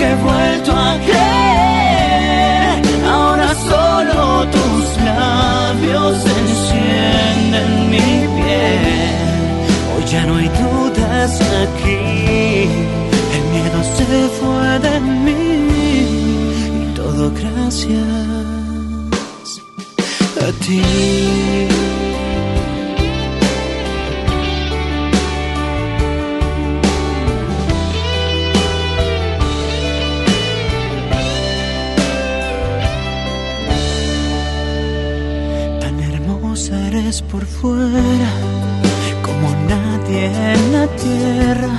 He vuelto a creer. Ahora solo tus labios encienden mi piel. Hoy ya no hay dudas aquí, el miedo se fue de mí y todo gracias a ti. Eres por fuera, como nadie en la tierra,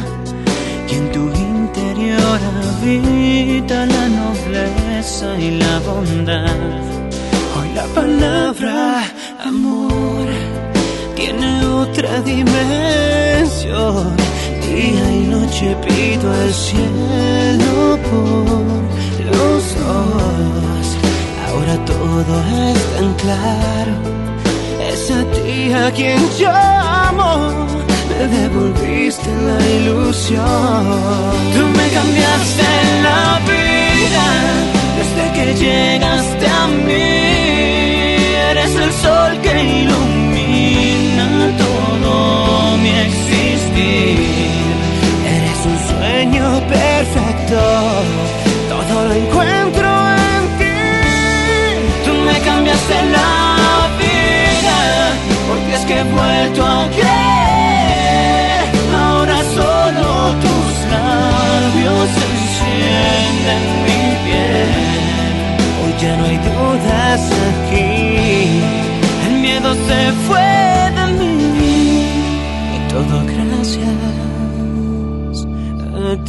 y en tu interior habita la nobleza y la bondad. Hoy la palabra amor tiene otra dimensión. Día y noche pido al cielo por los dos. Ahora todo es tan claro. Es a a quien llamo. Me devolviste la ilusión. Tú me cambiaste la vida. que llegaste a mí. Eres el sol que ilumina todo mi existir. Eres un sueño perfecto, todo lo encuentro en ti. Tú me cambiaste la vida,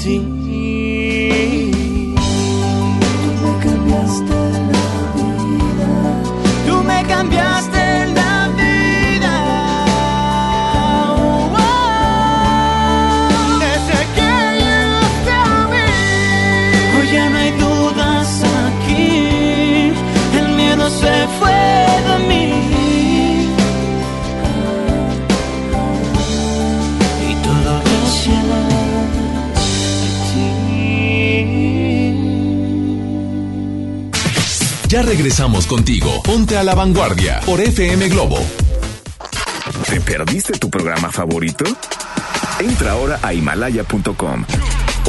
ti. Ya regresamos contigo. Ponte a la vanguardia por FM Globo. ¿Te perdiste tu programa favorito? Entra ahora a himalaya.com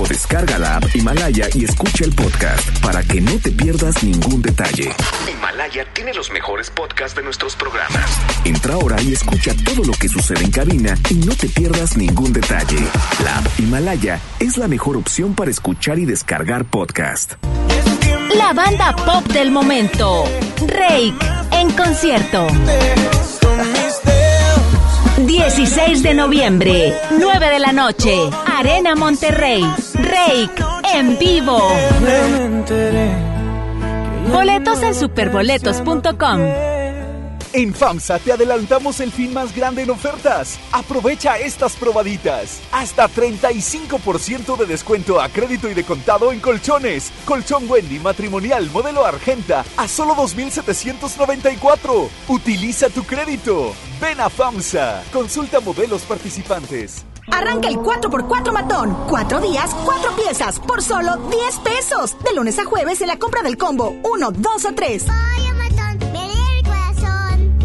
o descarga la app Himalaya y escucha el podcast para que no te pierdas ningún detalle. Himalaya tiene los mejores podcasts de nuestros programas. Entra ahora y escucha todo lo que sucede en cabina y no te pierdas ningún detalle. La app Himalaya es la mejor opción para escuchar y descargar podcast. La banda pop del momento. Rake en concierto. 16 de noviembre, 9 de la noche, Arena Monterrey. Rake en vivo. Boletos en superboletos.com. En FAMSA te adelantamos el fin más grande en ofertas. Aprovecha estas probaditas. Hasta 35% de descuento a crédito y de contado en colchones. Colchón Wendy matrimonial modelo Argenta a solo 2.794. Utiliza tu crédito. Ven a FAMSA. Consulta modelos participantes. Arranca el 4x4 matón. Cuatro días, cuatro piezas, por solo 10 pesos. De lunes a jueves en la compra del combo 1, 2 o 3.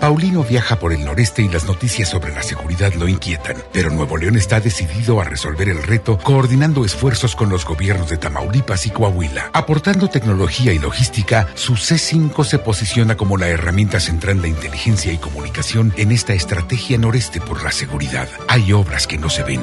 Paulino viaja por el noreste y las noticias sobre la seguridad lo inquietan, pero Nuevo León está decidido a resolver el reto coordinando esfuerzos con los gobiernos de Tamaulipas y Coahuila. Aportando tecnología y logística, su C5 se posiciona como la herramienta central de inteligencia y comunicación en esta estrategia noreste por la seguridad. Hay obras que no se ven,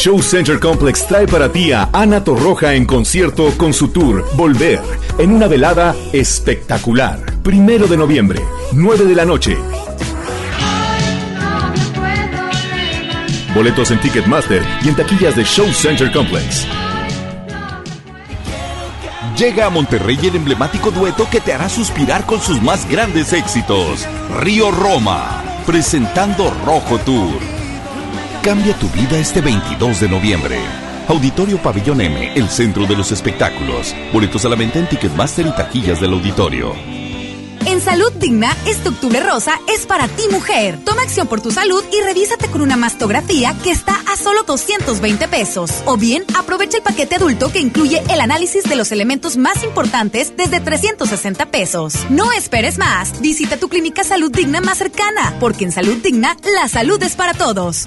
Show Center Complex trae para ti a Ana Torroja en concierto con su tour Volver, en una velada espectacular. Primero de noviembre, 9 de la noche. Boletos en Ticketmaster y en taquillas de Show Center Complex. Llega a Monterrey el emblemático dueto que te hará suspirar con sus más grandes éxitos. Río Roma, presentando Rojo Tour. Cambia tu vida este 22 de noviembre. Auditorio Pabellón M, el centro de los espectáculos. Boletos a la venta en Ticketmaster y taquillas del auditorio. En Salud Digna, este octubre rosa es para ti mujer. Toma acción por tu salud y revísate con una mastografía que está a solo 220 pesos. O bien, aprovecha el paquete adulto que incluye el análisis de los elementos más importantes desde 360 pesos. No esperes más. Visita tu clínica Salud Digna más cercana, porque en Salud Digna, la salud es para todos.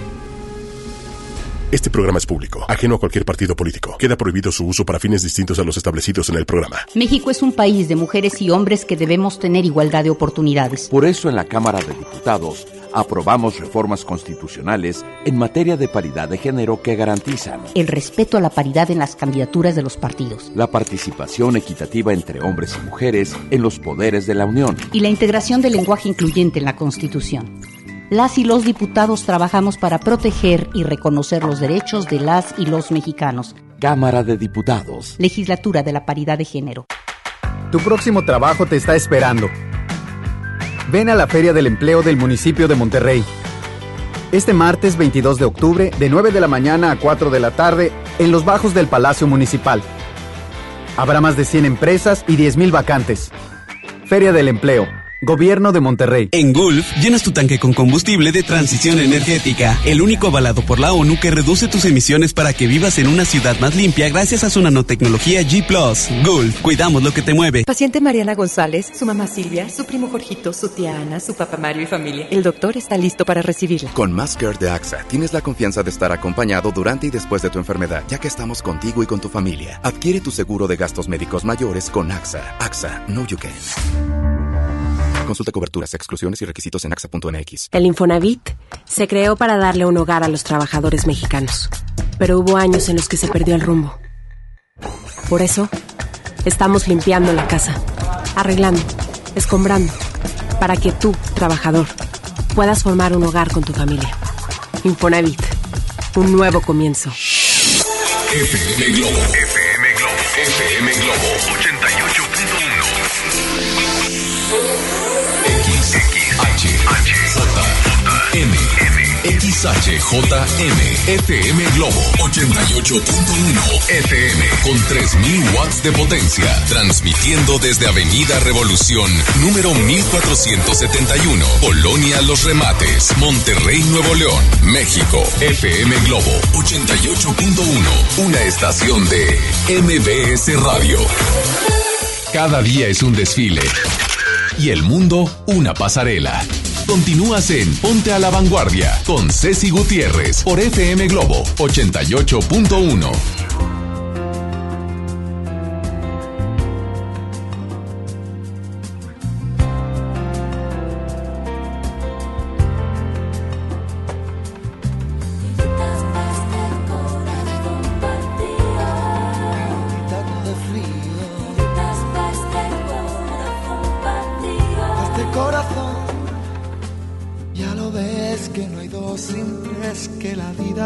Este programa es público, ajeno a cualquier partido político. Queda prohibido su uso para fines distintos a los establecidos en el programa. México es un país de mujeres y hombres que debemos tener igualdad de oportunidades. Por eso en la Cámara de Diputados aprobamos reformas constitucionales en materia de paridad de género que garantizan El respeto a la paridad en las candidaturas de los partidos. la participación equitativa entre hombres y mujeres en los poderes de la Unión. Y la integración del lenguaje incluyente en la Constitución. Las y los diputados trabajamos para proteger y reconocer los derechos de las y los mexicanos. Cámara de Diputados. Legislatura de la Paridad de Género. Tu próximo trabajo te está esperando. Ven a la Feria del Empleo del municipio de Monterrey. Este martes 22 de octubre, de 9 de la mañana a 4 de la tarde, en los bajos del Palacio Municipal. Habrá más de 100 empresas y 10.000 vacantes. Feria del Empleo. Gobierno de Monterrey. En Gulf, llenas tu tanque con combustible de transición energética, el único avalado por la ONU que reduce tus emisiones para que vivas en una ciudad más limpia gracias a su nanotecnología G ⁇ Gulf, cuidamos lo que te mueve. Paciente Mariana González, su mamá Silvia, su primo Jorgito, su tía Ana, su papá Mario y familia. El doctor está listo para recibirla. Con Care de AXA tienes la confianza de estar acompañado durante y después de tu enfermedad, ya que estamos contigo y con tu familia. Adquiere tu seguro de gastos médicos mayores con AXA. AXA, no you can. Consulta coberturas, exclusiones y requisitos en AXA.mx. El Infonavit se creó para darle un hogar a los trabajadores mexicanos, pero hubo años en los que se perdió el rumbo. Por eso, estamos limpiando la casa, arreglando, escombrando, para que tú, trabajador, puedas formar un hogar con tu familia. Infonavit, un nuevo comienzo. FM Globo. FM Globo. FM Globo XHJM, FM Globo 88.1 FM con 3000 watts de potencia, transmitiendo desde Avenida Revolución, número 1471, Colonia Los Remates, Monterrey, Nuevo León, México. FM Globo 88.1, una estación de MBS Radio. Cada día es un desfile y el mundo una pasarela. Continúas en Ponte a la Vanguardia con Ceci Gutiérrez por FM Globo 88.1.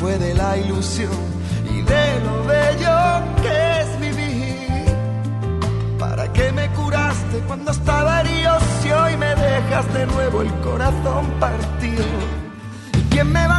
Fue de la ilusión y de lo bello que es vivir. ¿Para qué me curaste cuando estaba herido si hoy me dejas de nuevo el corazón partido? ¿Y quién me va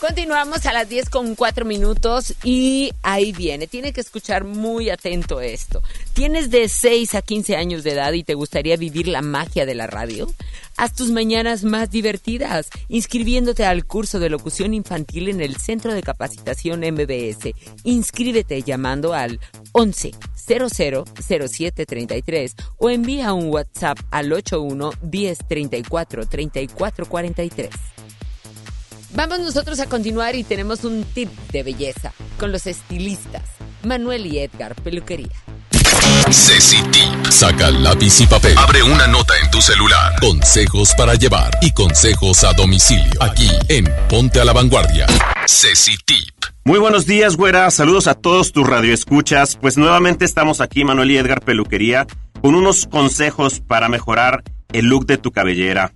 Continuamos a las 10 con 4 minutos y ahí viene. Tiene que escuchar muy atento esto. ¿Tienes de 6 a 15 años de edad y te gustaría vivir la magia de la radio? Haz tus mañanas más divertidas inscribiéndote al curso de locución infantil en el Centro de Capacitación MBS. Inscríbete llamando al 11 00 07 33 o envía un WhatsApp al 81 10 34 34 43. Vamos nosotros a continuar y tenemos un tip de belleza con los estilistas Manuel y Edgar Peluquería. Ceci Tip. Saca lápiz y papel. Abre una nota en tu celular. Consejos para llevar y consejos a domicilio. Aquí en Ponte a la Vanguardia. Ceci Tip. Muy buenos días, güera. Saludos a todos tus radioescuchas. Pues nuevamente estamos aquí, Manuel y Edgar Peluquería, con unos consejos para mejorar el look de tu cabellera.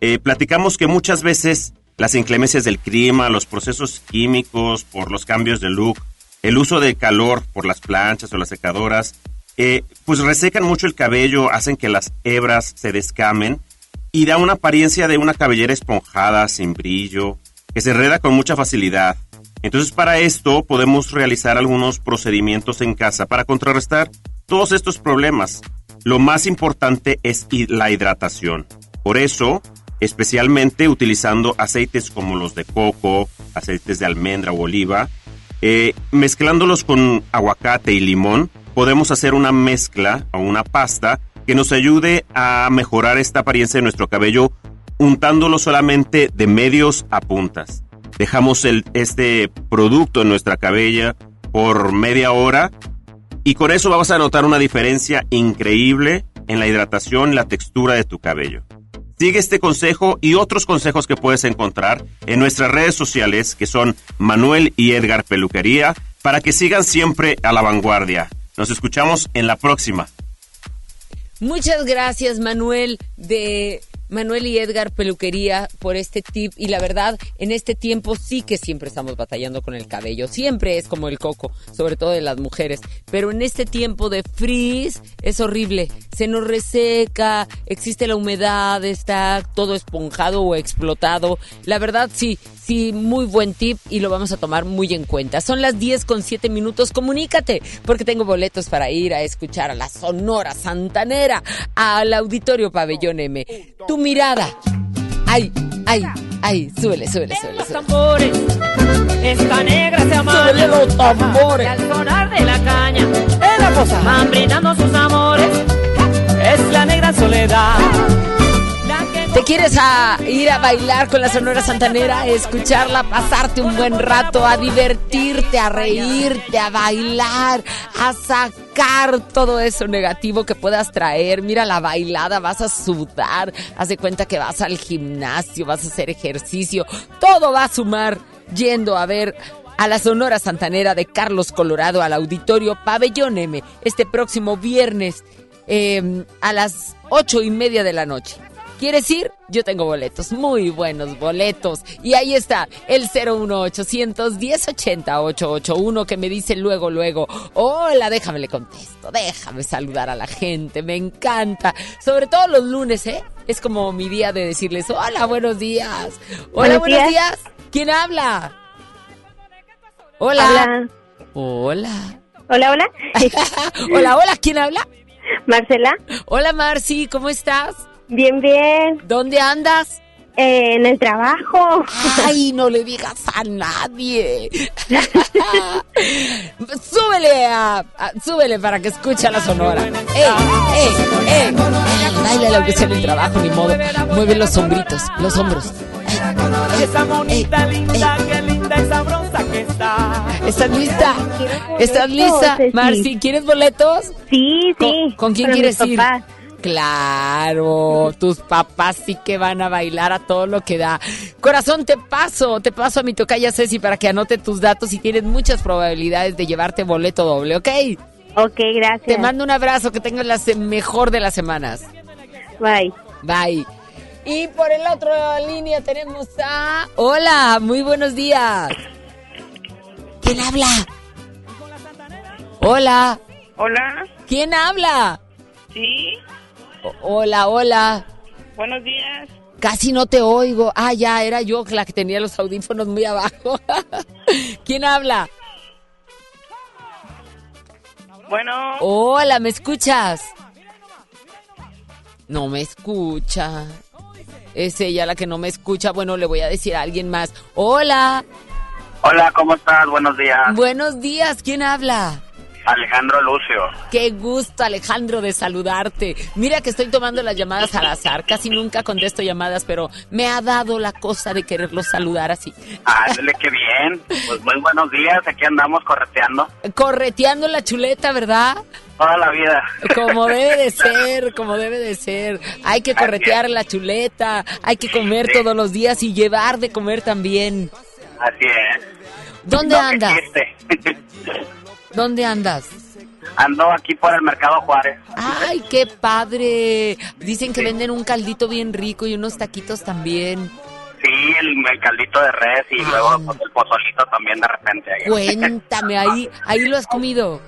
Eh, platicamos que muchas veces las inclemencias del clima, los procesos químicos por los cambios de look, el uso de calor por las planchas o las secadoras, eh, pues resecan mucho el cabello, hacen que las hebras se descamen y da una apariencia de una cabellera esponjada, sin brillo, que se enreda con mucha facilidad. Entonces para esto podemos realizar algunos procedimientos en casa para contrarrestar todos estos problemas. Lo más importante es la hidratación. Por eso, especialmente utilizando aceites como los de coco, aceites de almendra o oliva, eh, mezclándolos con aguacate y limón, podemos hacer una mezcla o una pasta que nos ayude a mejorar esta apariencia de nuestro cabello untándolo solamente de medios a puntas. Dejamos este producto en nuestra cabella por media hora y con eso vamos a notar una diferencia increíble en la hidratación y la textura de tu cabello. Sigue este consejo y otros consejos que puedes encontrar en nuestras redes sociales que son Manuel y Edgar Peluquería para que sigan siempre a la vanguardia. Nos escuchamos en la próxima. Muchas gracias Manuel de Manuel y Edgar Peluquería por este tip. Y la verdad en este tiempo sí que siempre estamos batallando con el cabello, siempre es como el coco, sobre todo de las mujeres, pero en este tiempo de frizz es horrible, se nos reseca, existe la humedad, está todo esponjado o explotado, la verdad sí, sí, muy buen tip y lo vamos a tomar muy en cuenta. Son las 10 con 7 minutos, comunícate porque tengo boletos para ir a escuchar a la Sonora Santanera, al Auditorio Pabellón M. mirada. Ay, Ay, ay, súbele, súbele, súbele. Los tambores, esta negra se amaña. Súbele los tambores. Y al sonar de la caña, van brindando sus amores. Es la negra soledad. ¿Te quieres a ir a bailar con la Sonora Santanera, a escucharla, pasarte un buen rato, a divertirte, a reírte, a bailar, a sacar todo eso negativo que puedas traer? Mira la bailada, vas a sudar, haz de cuenta que vas al gimnasio, vas a hacer ejercicio, todo va a sumar yendo a ver a la Sonora Santanera de Carlos Colorado al Auditorio Pabellón M este próximo viernes eh, a las ocho y media de la noche. ¿Quieres ir? Yo tengo boletos, muy buenos boletos. Y ahí está, el 01800 1080 881 que me dice luego, luego, hola, déjame le contesto, déjame saludar a la gente, me encanta. Sobre todo los lunes, ¿eh? Es como mi día de decirles, hola, buenos días. Hola, Buenos buenos, días. días. ¿Quién habla? Hola. Hola. Hola, hola. hola, hola, ¿quién habla? Marcela. Hola, Marci, ¿cómo estás? Bien, bien. ¿Dónde andas? Eh, en el trabajo. Ay, no le digas a nadie. súbele, a, a- súbele para que escuche a la sonora. ¡Ey, ey, ey! Baila la que sea en el trabajo, ni modo. Mueve los hombritos, los hombros. Esa monita linda, qué linda y sabrosa que está. ¿Estás lista? ¿Estás lista? Marci, ¿quieres boletos? Sí, sí. ¿Con, con quién quieres ir? papás. Claro, tus papás sí que van a bailar a todo lo que da. Corazón, te paso, te paso a mi tocaya Ceci para que anote tus datos y tienes muchas probabilidades de llevarte boleto doble, ¿ok? Ok, gracias. Te mando un abrazo, que tengas la mejor de las semanas. Bye. Bye. Y por el otro línea tenemos a... Hola, muy buenos días. ¿Quién habla? Hola. Hola, ¿Quién habla? sí, hola, hola. buenos días. Casi no te oigo. Ah, ya, era yo la que tenía los audífonos muy abajo. ¿Quién habla? Bueno, Hola, ¿me escuchas? No me escucha. Es ella la que no me escucha. Bueno, le voy a decir a alguien más. Hola. Hola, ¿cómo estás? Buenos días. Buenos días. ¿Quién habla? Alejandro Lucio. Qué gusto, Alejandro, de saludarte. Mira que estoy tomando las llamadas al azar. Casi nunca contesto llamadas, pero me ha dado la cosa de quererlos saludar así. Ándale, qué bien. Pues muy buenos días, aquí andamos correteando Correteando la chuleta, ¿verdad? toda la vida. Como debe de ser, como debe de ser. Hay que corretear la chuleta, hay que comer todos los días y llevar de comer también. Así es. ¿Dónde No andas? ¿Dónde andas? Ando aquí por el Mercado Juárez. ¡Ay, qué padre! Dicen que venden un caldito bien rico y unos taquitos también. Sí, el, el caldito de res y luego pues, el pozolito también de repente. Cuéntame, ahí, ahí lo has comido.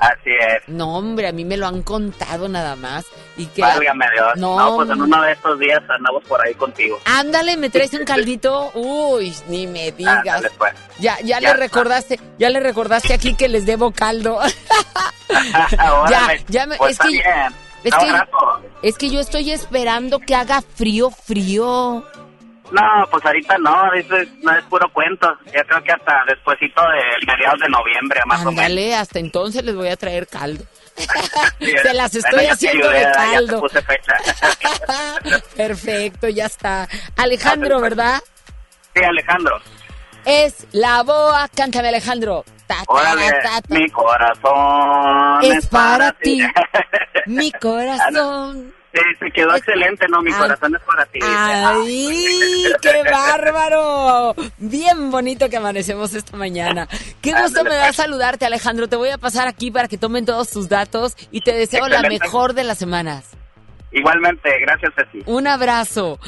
Así es. No, hombre, a mí me lo han contado nada más. Y que Válgame Dios. No, No, pues en uno de estos días andamos por ahí contigo. Ándale, me traes un caldito. Uy, ni me digas. Ándale, pues. Ya, ya, Ya le recordaste, ya le recordaste aquí que les debo caldo. ya, ya me, pues es que, es que, es que yo estoy esperando que haga frío, frío. No, pues ahorita no, eso es, no es puro cuento. Yo creo que hasta despuesito de mediados de noviembre, más o menos. Ándale, hasta entonces les voy a traer caldo. Sí, Se las bueno, estoy ya te haciendo ayudé, de ya te caldo. puse fecha. Perfecto, ya está. Alejandro, ¿verdad? Sí, Alejandro. Es la boa. Cántame, Alejandro. Ta, ta, Órale, ta, ta. mi corazón Es para ti. Mi corazón. Sí, se quedó excelente, ¿no? Mi Ay. corazón es para ti. ¡Ay, qué bárbaro! Bien bonito que amanecemos esta mañana. Qué gusto me da pues. saludarte, Alejandro. Te voy a pasar aquí para que tomen todos tus datos y te deseo la mejor de las semanas. Igualmente, gracias, Ceci. Un abrazo.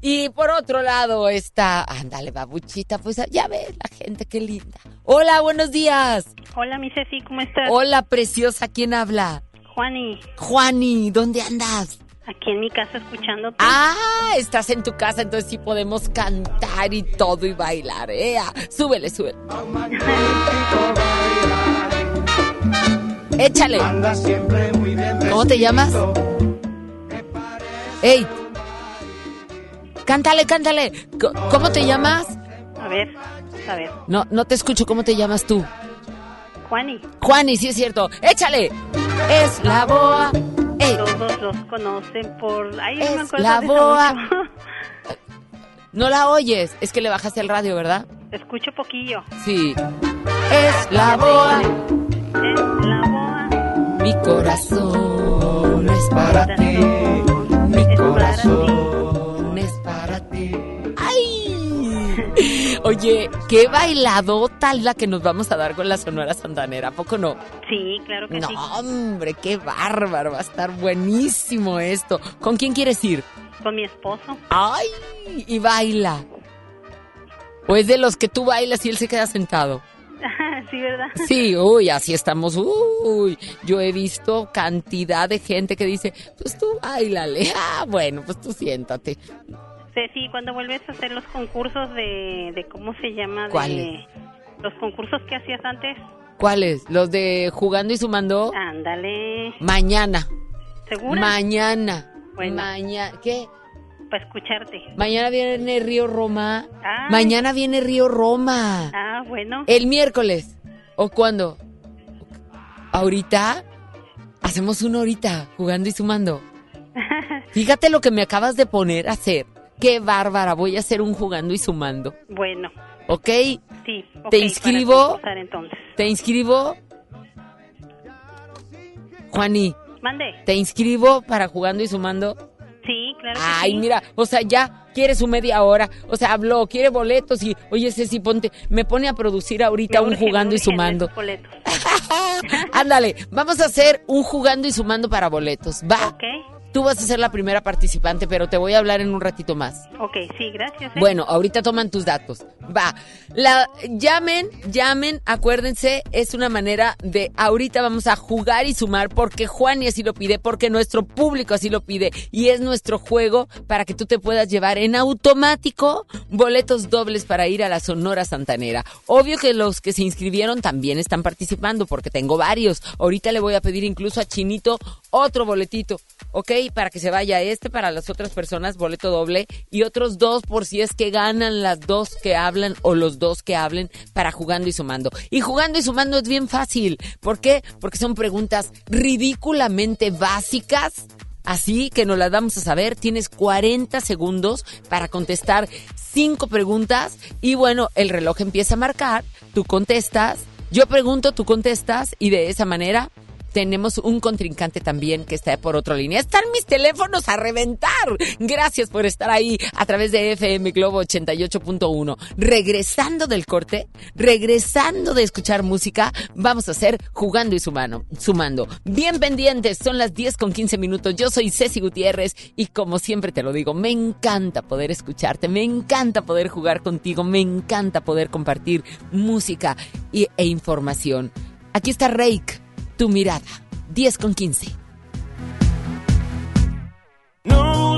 Y por otro lado está, ándale, babuchita, pues ya ves la gente, qué linda. Hola, buenos días. Hola, mi Ceci, ¿cómo estás? Hola, preciosa, ¿quién habla? Juani, Juani, ¿dónde andas? Aquí en mi casa escuchándote. Ah, estás en tu casa, entonces sí podemos cantar y todo y bailar, ¿eh? Ah, Súbele, súbele. Échale. ¿Cómo te llamas? Ey. Cántale, cántale. ¿Cómo te llamas? A ver, a ver. No, no te escucho. ¿Cómo te llamas tú? Juani. Juani, sí es cierto. Échale. Es la boa. Ey, Todos los conocen por... Ay, no Es me acuerdo la de boa. no la oyes. Es que le bajaste el radio, ¿verdad? Escucho poquillo. Sí. Es la boa. Es la boa. Mi corazón es para ti. Mi corazón Oye, qué bailadota la que nos vamos a dar con la Sonora Santanera, ¿a poco no? Sí, claro que No, sí. hombre, qué bárbaro, va a estar buenísimo esto. ¿Con quién quieres ir? Con mi esposo. ¡Ay! Y baila. ¿O es de los que tú bailas y él se queda sentado? sí, ¿verdad? Sí, uy, así estamos. Uy, yo he visto cantidad de gente que dice, pues tú bailale. Ah, bueno, pues tú siéntate. Ceci, cuando vuelves a hacer los concursos de, de ¿cómo se llama? ¿Cuáles? Los concursos que hacías antes. ¿Cuáles? ¿Los de jugando y sumando? Ándale. Mañana. ¿Segura? Mañana. Bueno. Mañana. ¿Qué? Para escucharte. Mañana viene Río Roma. Ay. Mañana viene Río Roma. Ah, bueno. El miércoles. ¿O cuándo? ¿Ahorita? Hacemos uno ahorita, jugando y sumando. Fíjate lo que me acabas de poner a hacer. Qué bárbara, voy a hacer un jugando y sumando. Bueno, ¿Ok? sí. ¿Te inscribo? entonces. ¿Te inscribo? Juani, Mande. ¿te inscribo para jugando y sumando? Sí, claro que Ay, sí. mira, o sea, ya quiere su media hora. O sea, habló, quiere boletos y, oye, Ceci, ponte, me pone a producir ahorita Me un urgen, jugando y sumando. boletos. Ándale, vamos a hacer un jugando y sumando para boletos. ¿Va? Ok, Tú vas a ser la primera participante, pero te voy a hablar en un ratito más. ok, sí, gracias. ¿eh? Bueno, ahorita toman tus datos. Va. La llamen, llamen, acuérdense, es una manera de ahorita vamos a jugar y sumar porque Juan y así lo pide, porque nuestro público así lo pide y es nuestro juego para que tú te puedas llevar en automático boletos dobles para ir a la Sonora Santanera. Obvio que los que se inscribieron también están participando porque tengo varios. Ahorita le voy a pedir incluso a Chinito otro boletito, ¿ok? Para que se vaya este para las otras personas, boleto doble, y otros dos por si es que ganan las dos que hablan o los dos que hablen para jugando y sumando. Y jugando y sumando es bien fácil. ¿Por qué? Porque son preguntas ridículamente básicas. Así que nos las vamos a saber. Tienes 40 segundos para contestar cinco preguntas. Y bueno, el reloj empieza a marcar. Tú contestas. Yo pregunto, tú contestas. Y de esa manera tenemos un contrincante también que está por otra línea. Están mis teléfonos a reventar. Gracias por estar ahí a través de FM Globo 88.1. Regresando del corte, regresando de escuchar música, vamos a hacer jugando y sumando. sumando. Bien pendientes, son las 10 con 15 minutos. Yo soy Ceci Gutiérrez y como siempre te lo digo, me encanta poder escucharte, me encanta poder jugar contigo, me encanta poder compartir música y- e información. Aquí está Rake tu mirada. 10 con 15. No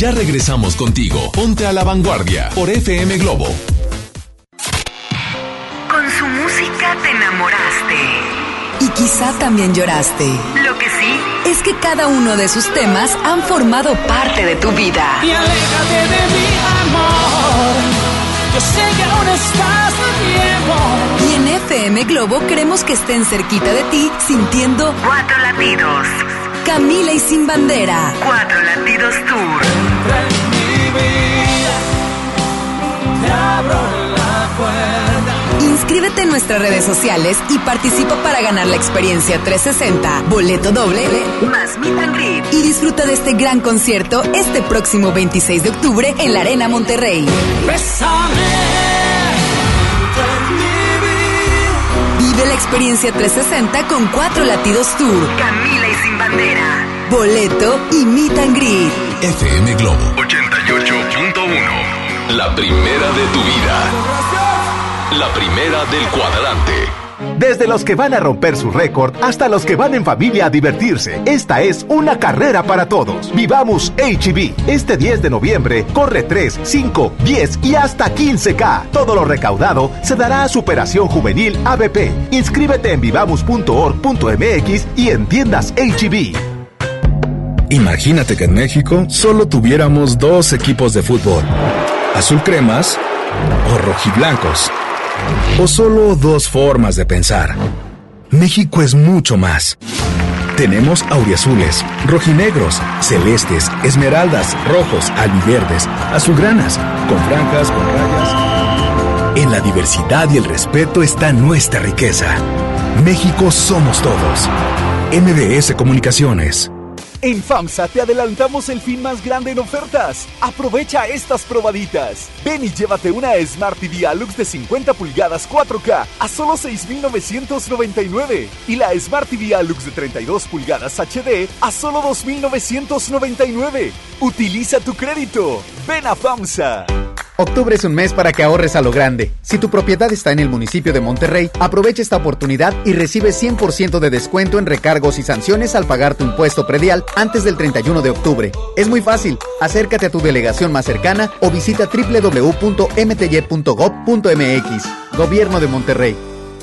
Ya regresamos contigo. Ponte a la vanguardia por FM Globo. Con su música te enamoraste. Y quizá también lloraste. Lo que sí es que cada uno de sus temas han formado parte de tu vida. Y aléjate de mi amor. Yo sé que aún estás a tiempo. Y en FM Globo queremos que estén cerquita de ti sintiendo cuatro latidos. Camila y sin bandera. Cuatro latidos tour. Te abro la puerta. Inscríbete en nuestras redes sociales y participa para ganar la experiencia 360, boleto doble, más meet and greet. Y disfruta de este gran concierto este próximo 26 de octubre en la Arena Monterrey. Vive la experiencia 360 con cuatro latidos tour. Camila y sin bandera. Boleto y meet and greet. FM Globo 88.1. La primera de tu vida. La primera del cuadrante. Desde los que van a romper su récord hasta los que van en familia a divertirse, esta es una carrera para todos. Vivamos HB. Este 10 de noviembre corre 3, 5, 10 y hasta 15K. Todo lo recaudado se dará a Superación Juvenil ABP. Inscríbete en vivamos.org.mx y en tiendas HB. Imagínate que en México solo tuviéramos dos equipos de fútbol, azul cremas o rojiblancos, o solo dos formas de pensar. México es mucho más. Tenemos auriazules, rojinegros, celestes, esmeraldas, rojos, albiverdes, azulgranas, con franjas, con rayas. En la diversidad y el respeto está nuestra riqueza. México somos todos. MBS Comunicaciones. En FAMSA te adelantamos el fin más grande en ofertas. Aprovecha estas probaditas. Ven y llévate una Smart TV Alux de 50 pulgadas 4K a solo 6,999. Y la Smart TV Alux de 32 pulgadas HD a solo 2,999. Utiliza tu crédito. Ven a FAMSA. Octubre es un mes para que ahorres a lo grande. Si tu propiedad está en el municipio de Monterrey, aprovecha esta oportunidad y recibe 100% de descuento en recargos y sanciones al pagar tu impuesto predial antes del 31 de octubre. Es muy fácil. Acércate a tu delegación más cercana o visita www.mty.gov.mx. Gobierno de Monterrey.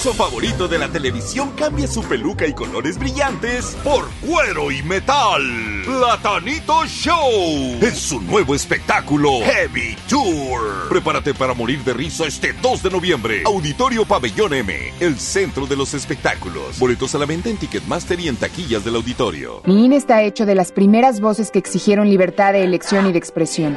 payaso favorito de la televisión cambia su peluca y colores brillantes por cuero y metal. Platanito Show es su nuevo espectáculo Heavy Tour. Prepárate para morir de risa este 2 de noviembre. Auditorio Pabellón M, el centro de los espectáculos. Boletos a la venta en Ticketmaster y en taquillas del auditorio. Mi INE está hecho de las primeras voces que exigieron libertad de elección y de expresión.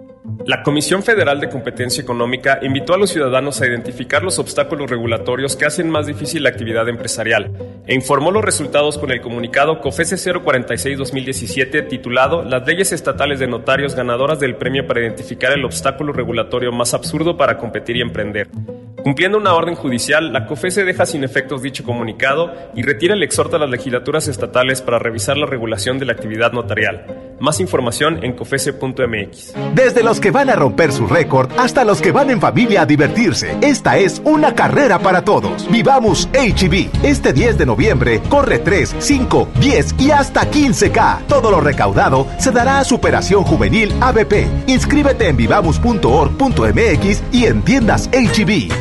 La Comisión Federal de Competencia Económica invitó a los ciudadanos a identificar los obstáculos regulatorios que hacen más difícil la actividad empresarial e informó los resultados con el comunicado COFESE 046-2017 titulado Las leyes estatales de notarios ganadoras del premio para identificar el obstáculo regulatorio más absurdo para competir y emprender. Cumpliendo una orden judicial, la COFESE deja sin efectos dicho comunicado y retira el exhorto a las legislaturas estatales para revisar la regulación de la actividad notarial. Más información en cofese.mx. Desde los van a romper su récord hasta los que van en familia a divertirse, esta es una carrera para todos. Vivamos HB. Este 10 de noviembre corre 3, 5, 10 y hasta 15K. Todo lo recaudado se dará a Superación Juvenil ABP. Inscríbete en vivamos.org.mx y en tiendas HB.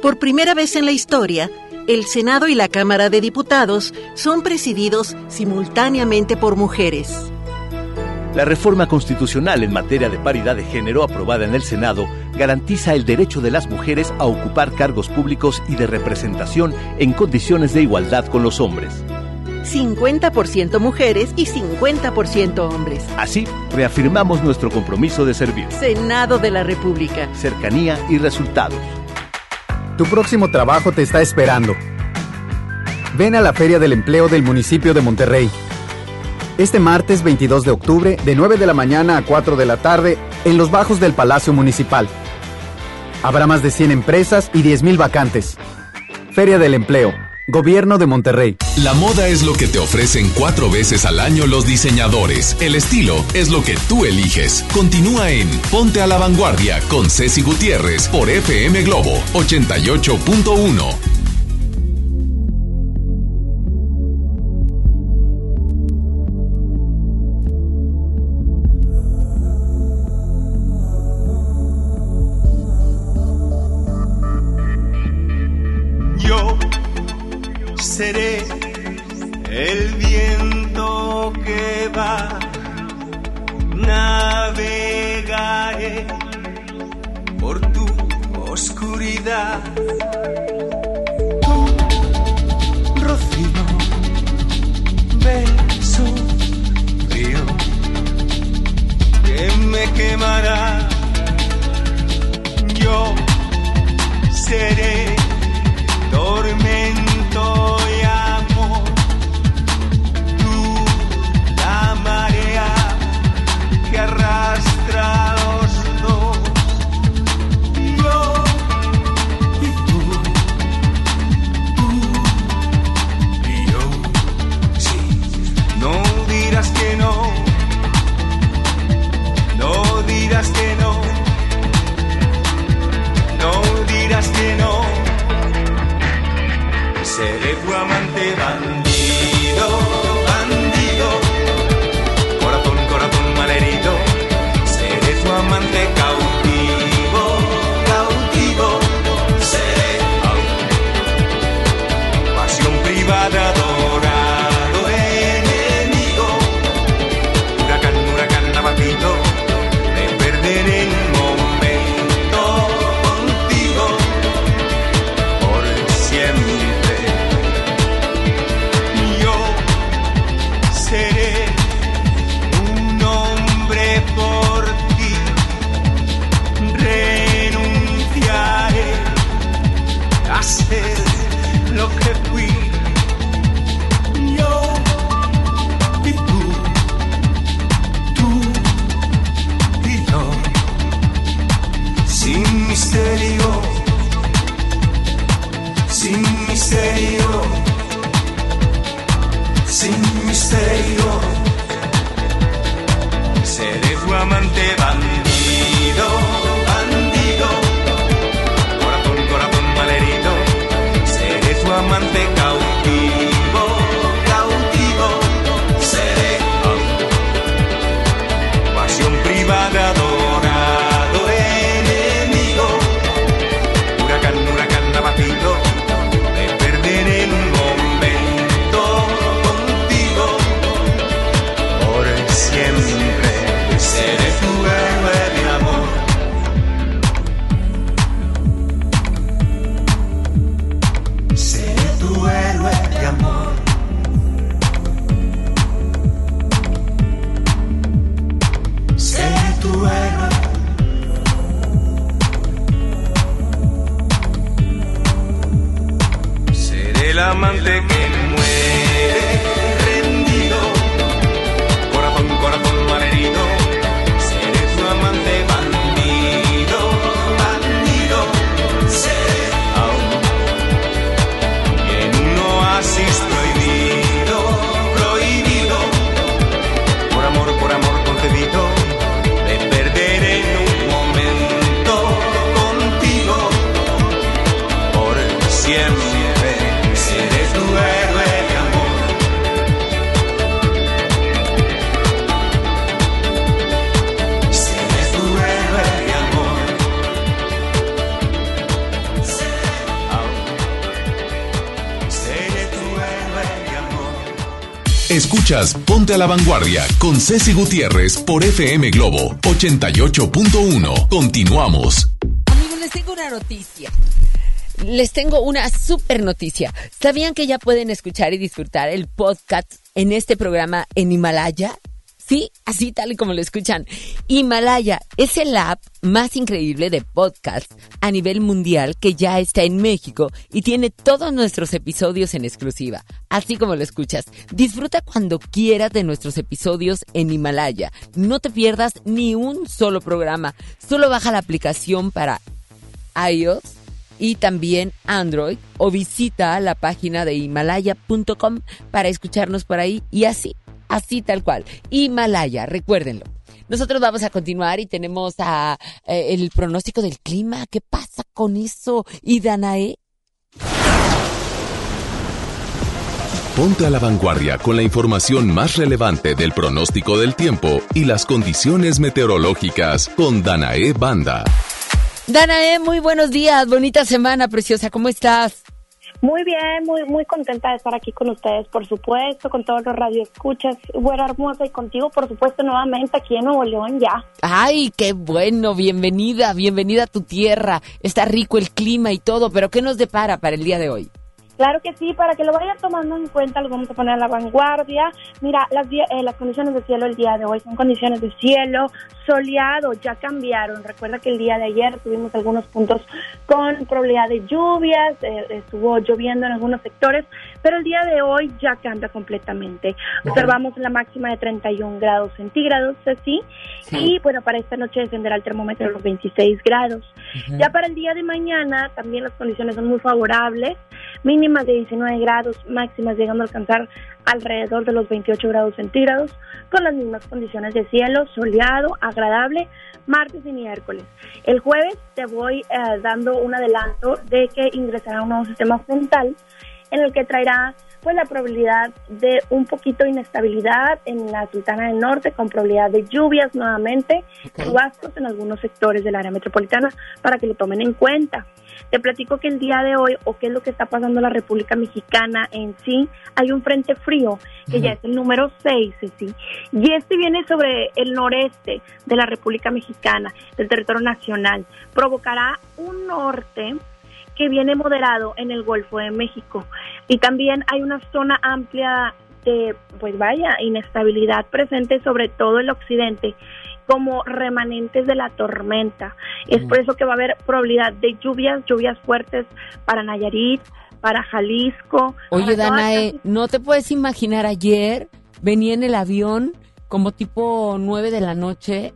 Por primera vez en la historia, el Senado y la Cámara de Diputados son presididos simultáneamente por mujeres. La reforma constitucional en materia de paridad de género aprobada en el Senado garantiza el derecho de las mujeres a ocupar cargos públicos y de representación en condiciones de igualdad con los hombres. 50% mujeres y 50% hombres. Así, reafirmamos nuestro compromiso de servir. Senado de la República. Cercanía y resultados. Tu próximo trabajo te está esperando. Ven a la Feria del Empleo del municipio de Monterrey. Este martes 22 de octubre, de 9 de la mañana a 4 de la tarde, en los bajos del Palacio Municipal. Habrá más de 100 empresas y 10.000 vacantes. Feria del Empleo. Gobierno de Monterrey. La moda es lo que te ofrecen cuatro veces al año los diseñadores. El estilo es lo que tú eliges. Continúa en Ponte a la Vanguardia con Ceci Gutiérrez por FM Globo 88.1. oscuridad. Tu rocío, beso frío que me quemará. Yo seré Ponte a la Vanguardia con Ceci Gutiérrez por FM Globo 88.1. Continuamos. Amigos, les tengo una noticia. Les tengo una super noticia. ¿Sabían que ya pueden escuchar y disfrutar el podcast en este programa en Himalaya? Sí, así tal y como lo escuchan. Himalaya es el app más increíble de podcast a nivel mundial que ya está en México y tiene todos nuestros episodios en exclusiva. Así como lo escuchas. Disfruta cuando quieras de nuestros episodios en Himalaya. No te pierdas ni un solo programa. Solo baja la aplicación para iOS y también Android o visita la página de himalaya.com para escucharnos por ahí y así así tal cual. Himalaya, recuérdenlo. Nosotros vamos a continuar y tenemos a, eh, el pronóstico del clima. ¿Qué pasa con eso? ¿Y Danae? Ponte a la vanguardia con la información más relevante del pronóstico del tiempo y las condiciones meteorológicas con Danae Banda. Danae, muy buenos días, bonita semana, preciosa, ¿cómo estás? Muy bien, muy muy contenta de estar aquí con ustedes, por supuesto, con todos los radioescuchas, buena hermosa y contigo, por supuesto, nuevamente aquí en Nuevo León ya. Ay, qué bueno, bienvenida, bienvenida a tu tierra. Está rico el clima y todo, pero ¿qué nos depara para el día de hoy? Claro que sí, para que lo vayan tomando en cuenta, lo vamos a poner a la vanguardia. Mira, las, eh, las condiciones de cielo el día de hoy son condiciones de cielo soleado, ya cambiaron. Recuerda que el día de ayer tuvimos algunos puntos con probabilidad de lluvias, eh, estuvo lloviendo en algunos sectores, pero el día de hoy ya cambia completamente. Observamos la máxima de 31 grados centígrados, así, y bueno, para esta noche descenderá el termómetro a los 26 grados. Ya para el día de mañana también las condiciones son muy favorables, mínimas de 19 grados, máximas llegando a alcanzar alrededor de los 28 grados centígrados, con las mismas condiciones de cielo, soleado, agradable, martes y miércoles. El jueves te voy eh, dando un adelanto de que ingresará un nuevo sistema frontal en el que traerá pues la probabilidad de un poquito de inestabilidad en la Sultana del Norte con probabilidad de lluvias nuevamente, chubascos en algunos sectores del área metropolitana para que lo tomen en cuenta. Te platico que el día de hoy, o qué es lo que está pasando en la República Mexicana en sí, hay un frente frío, que ya es el número 6, sí, y este viene sobre el noreste de la República Mexicana, del territorio nacional. Provocará un norte que viene moderado en el Golfo de México. Y también hay una zona amplia de, pues vaya, inestabilidad presente sobre todo el occidente como remanentes de la tormenta. Es por eso que va a haber probabilidad de lluvias, lluvias fuertes para Nayarit, para Jalisco. Oye, para Danae, ¿no te puedes imaginar ayer? Venía en el avión como tipo 9 de la noche.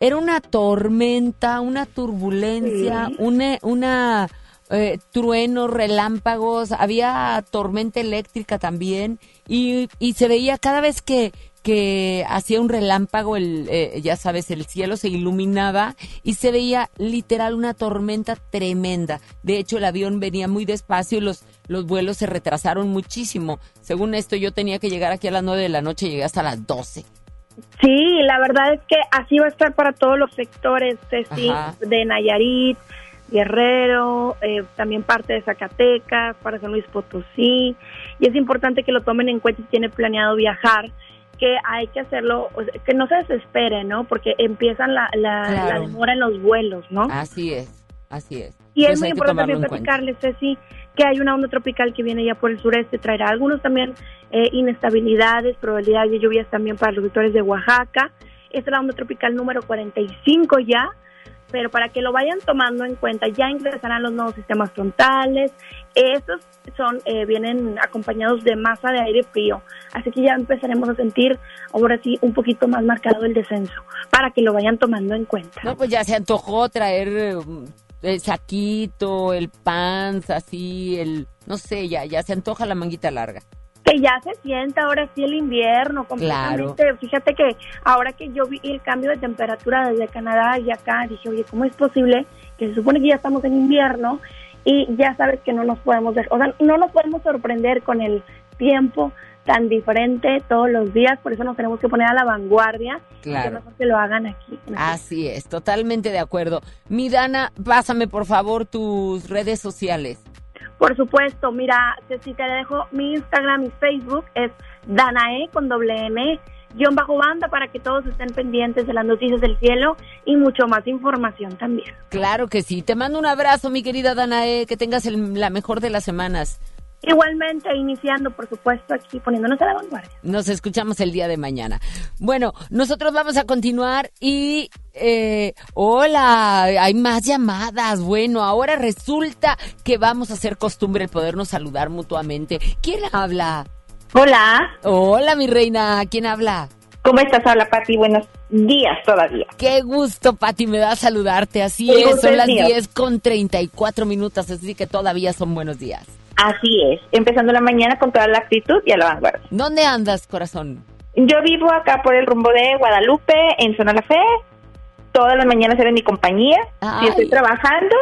Era una tormenta, una turbulencia, Sí. una, una eh, truenos, relámpagos, había tormenta eléctrica también y, y se veía cada vez que, que hacía un relámpago, el, eh, ya sabes, el cielo se iluminaba y se veía literal una tormenta tremenda. De hecho, el avión venía muy despacio y los, los vuelos se retrasaron muchísimo. Según esto, yo tenía que llegar aquí a las 9 de la noche, llegué hasta las 12. Sí, la verdad es que así va a estar para todos los sectores, Ceci, Ajá. de Nayarit, Guerrero, eh, también parte de Zacatecas, para San Luis Potosí. Y es importante que lo tomen en cuenta si tiene planeado viajar, que hay que hacerlo, o sea, que no se desespere, ¿no? Porque empiezan la, la, Claro. la demora en los vuelos, ¿no? Así es, así es. Y es muy importante también platicarles, Ceci, que hay una onda tropical que viene ya por el sureste, traerá algunos también eh, inestabilidades, probabilidades de lluvias también para los sectores de Oaxaca. Esta es la onda tropical número 45 ya, pero para que lo vayan tomando en cuenta, ya ingresarán los nuevos sistemas frontales. Estos son eh, vienen acompañados de masa de aire frío, así que ya empezaremos a sentir ahora sí un poquito más marcado el descenso, para que lo vayan tomando en cuenta. No, pues ya se antojó traer eh, el saquito, el pants, así, el, no sé, ya, ya se antoja la manguita larga. Que ya se sienta ahora sí el invierno completamente. Fíjate que ahora que yo vi el cambio de temperatura desde Canadá y acá, dije, oye, ¿cómo es posible que se supone que ya estamos en invierno y ya sabes que no nos podemos, de- o sea, no nos podemos sorprender con el tiempo tan diferente todos los días, por eso nos tenemos que poner a la vanguardia. Claro. Que mejor que lo hagan aquí. Así es, totalmente de acuerdo. Mi Dana, pásame por favor tus redes sociales. Por supuesto, mira, Ceci, te dejo mi Instagram y Facebook, es Danae con doble M, guion bajo banda para que todos estén pendientes de las noticias del cielo y mucho más información también. Claro que sí. Te mando un abrazo, mi querida Danae. Que tengas el- la mejor de las semanas. Igualmente, iniciando, por supuesto, aquí poniéndonos a la vanguardia. Nos escuchamos el día de mañana. Bueno, nosotros vamos a continuar y... eh, hola, hay más llamadas. Bueno, ahora resulta que vamos a hacer costumbre el podernos saludar mutuamente. ¿Quién habla? Hola. Hola, mi reina. ¿Quién habla? ¿Cómo estás? Habla Pati. Buenos días todavía. Qué gusto, Pati, me da saludarte. Así es, son las mío. 10 con 34 minutos, así que todavía son buenos días. Así es. Empezando la mañana con toda la actitud y a la vanguardia. ¿Dónde andas, corazón? Yo vivo acá por el rumbo de Guadalupe, en Zona La Fe. Todas las mañanas eres mi compañía. Si estoy trabajando,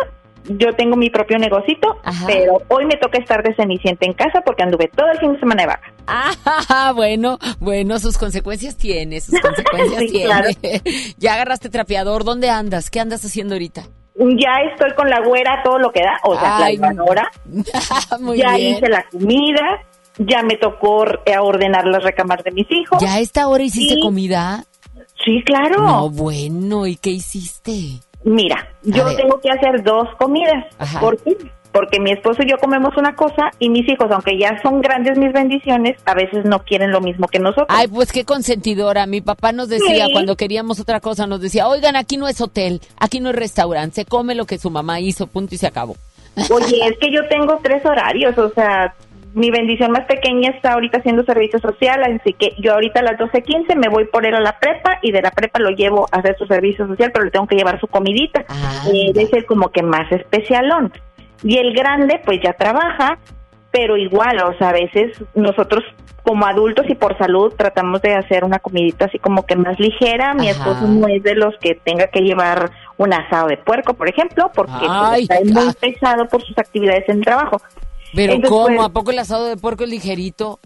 yo tengo mi propio negocito, pero hoy me toca estar de cenicienta en casa porque anduve todo el fin de semana de vaca. Ah, bueno, bueno, sus consecuencias tiene, sus consecuencias Sí, tiene. claro. ya agarraste trapeador, ¿dónde andas? ¿Qué andas haciendo ahorita? Ya estoy con la güera todo lo que da, o sea, Ay, la. Muy ya bien. hice la comida, ya me tocó eh, ordenar las recámaras de mis hijos. ¿Ya a esta hora hiciste comida? Sí, claro. No, bueno, ¿y qué hiciste? Mira, yo ver. tengo que hacer dos comidas. Ajá. ¿Por qué? Porque mi esposo y yo comemos una cosa y mis hijos, aunque ya son grandes mis bendiciones, a veces no quieren lo mismo que nosotros. Ay, pues qué consentidora. Mi papá nos decía, Sí. cuando queríamos otra cosa, nos decía, oigan, aquí no es hotel, aquí no es restaurante, se come lo que su mamá hizo, punto y se acabó. Oye, es que yo tengo tres horarios, o sea, mi bendición más pequeña está ahorita haciendo servicio social, así que yo ahorita a las 12.15 me voy por él a la prepa y de la prepa lo llevo a hacer su servicio social, pero le tengo que llevar su comidita. Eh, debe ser como que más especialón. Y el grande, pues ya trabaja, pero igual, o sea, a veces nosotros como adultos y por salud tratamos de hacer una comidita así como que más ligera. Mi Ajá. esposo no es de los que tenga que llevar un asado de puerco, por ejemplo, porque pues, está muy pesado por sus actividades en el trabajo. Pero Entonces, ¿cómo? pues, ¿A poco el asado de puerco es ligerito?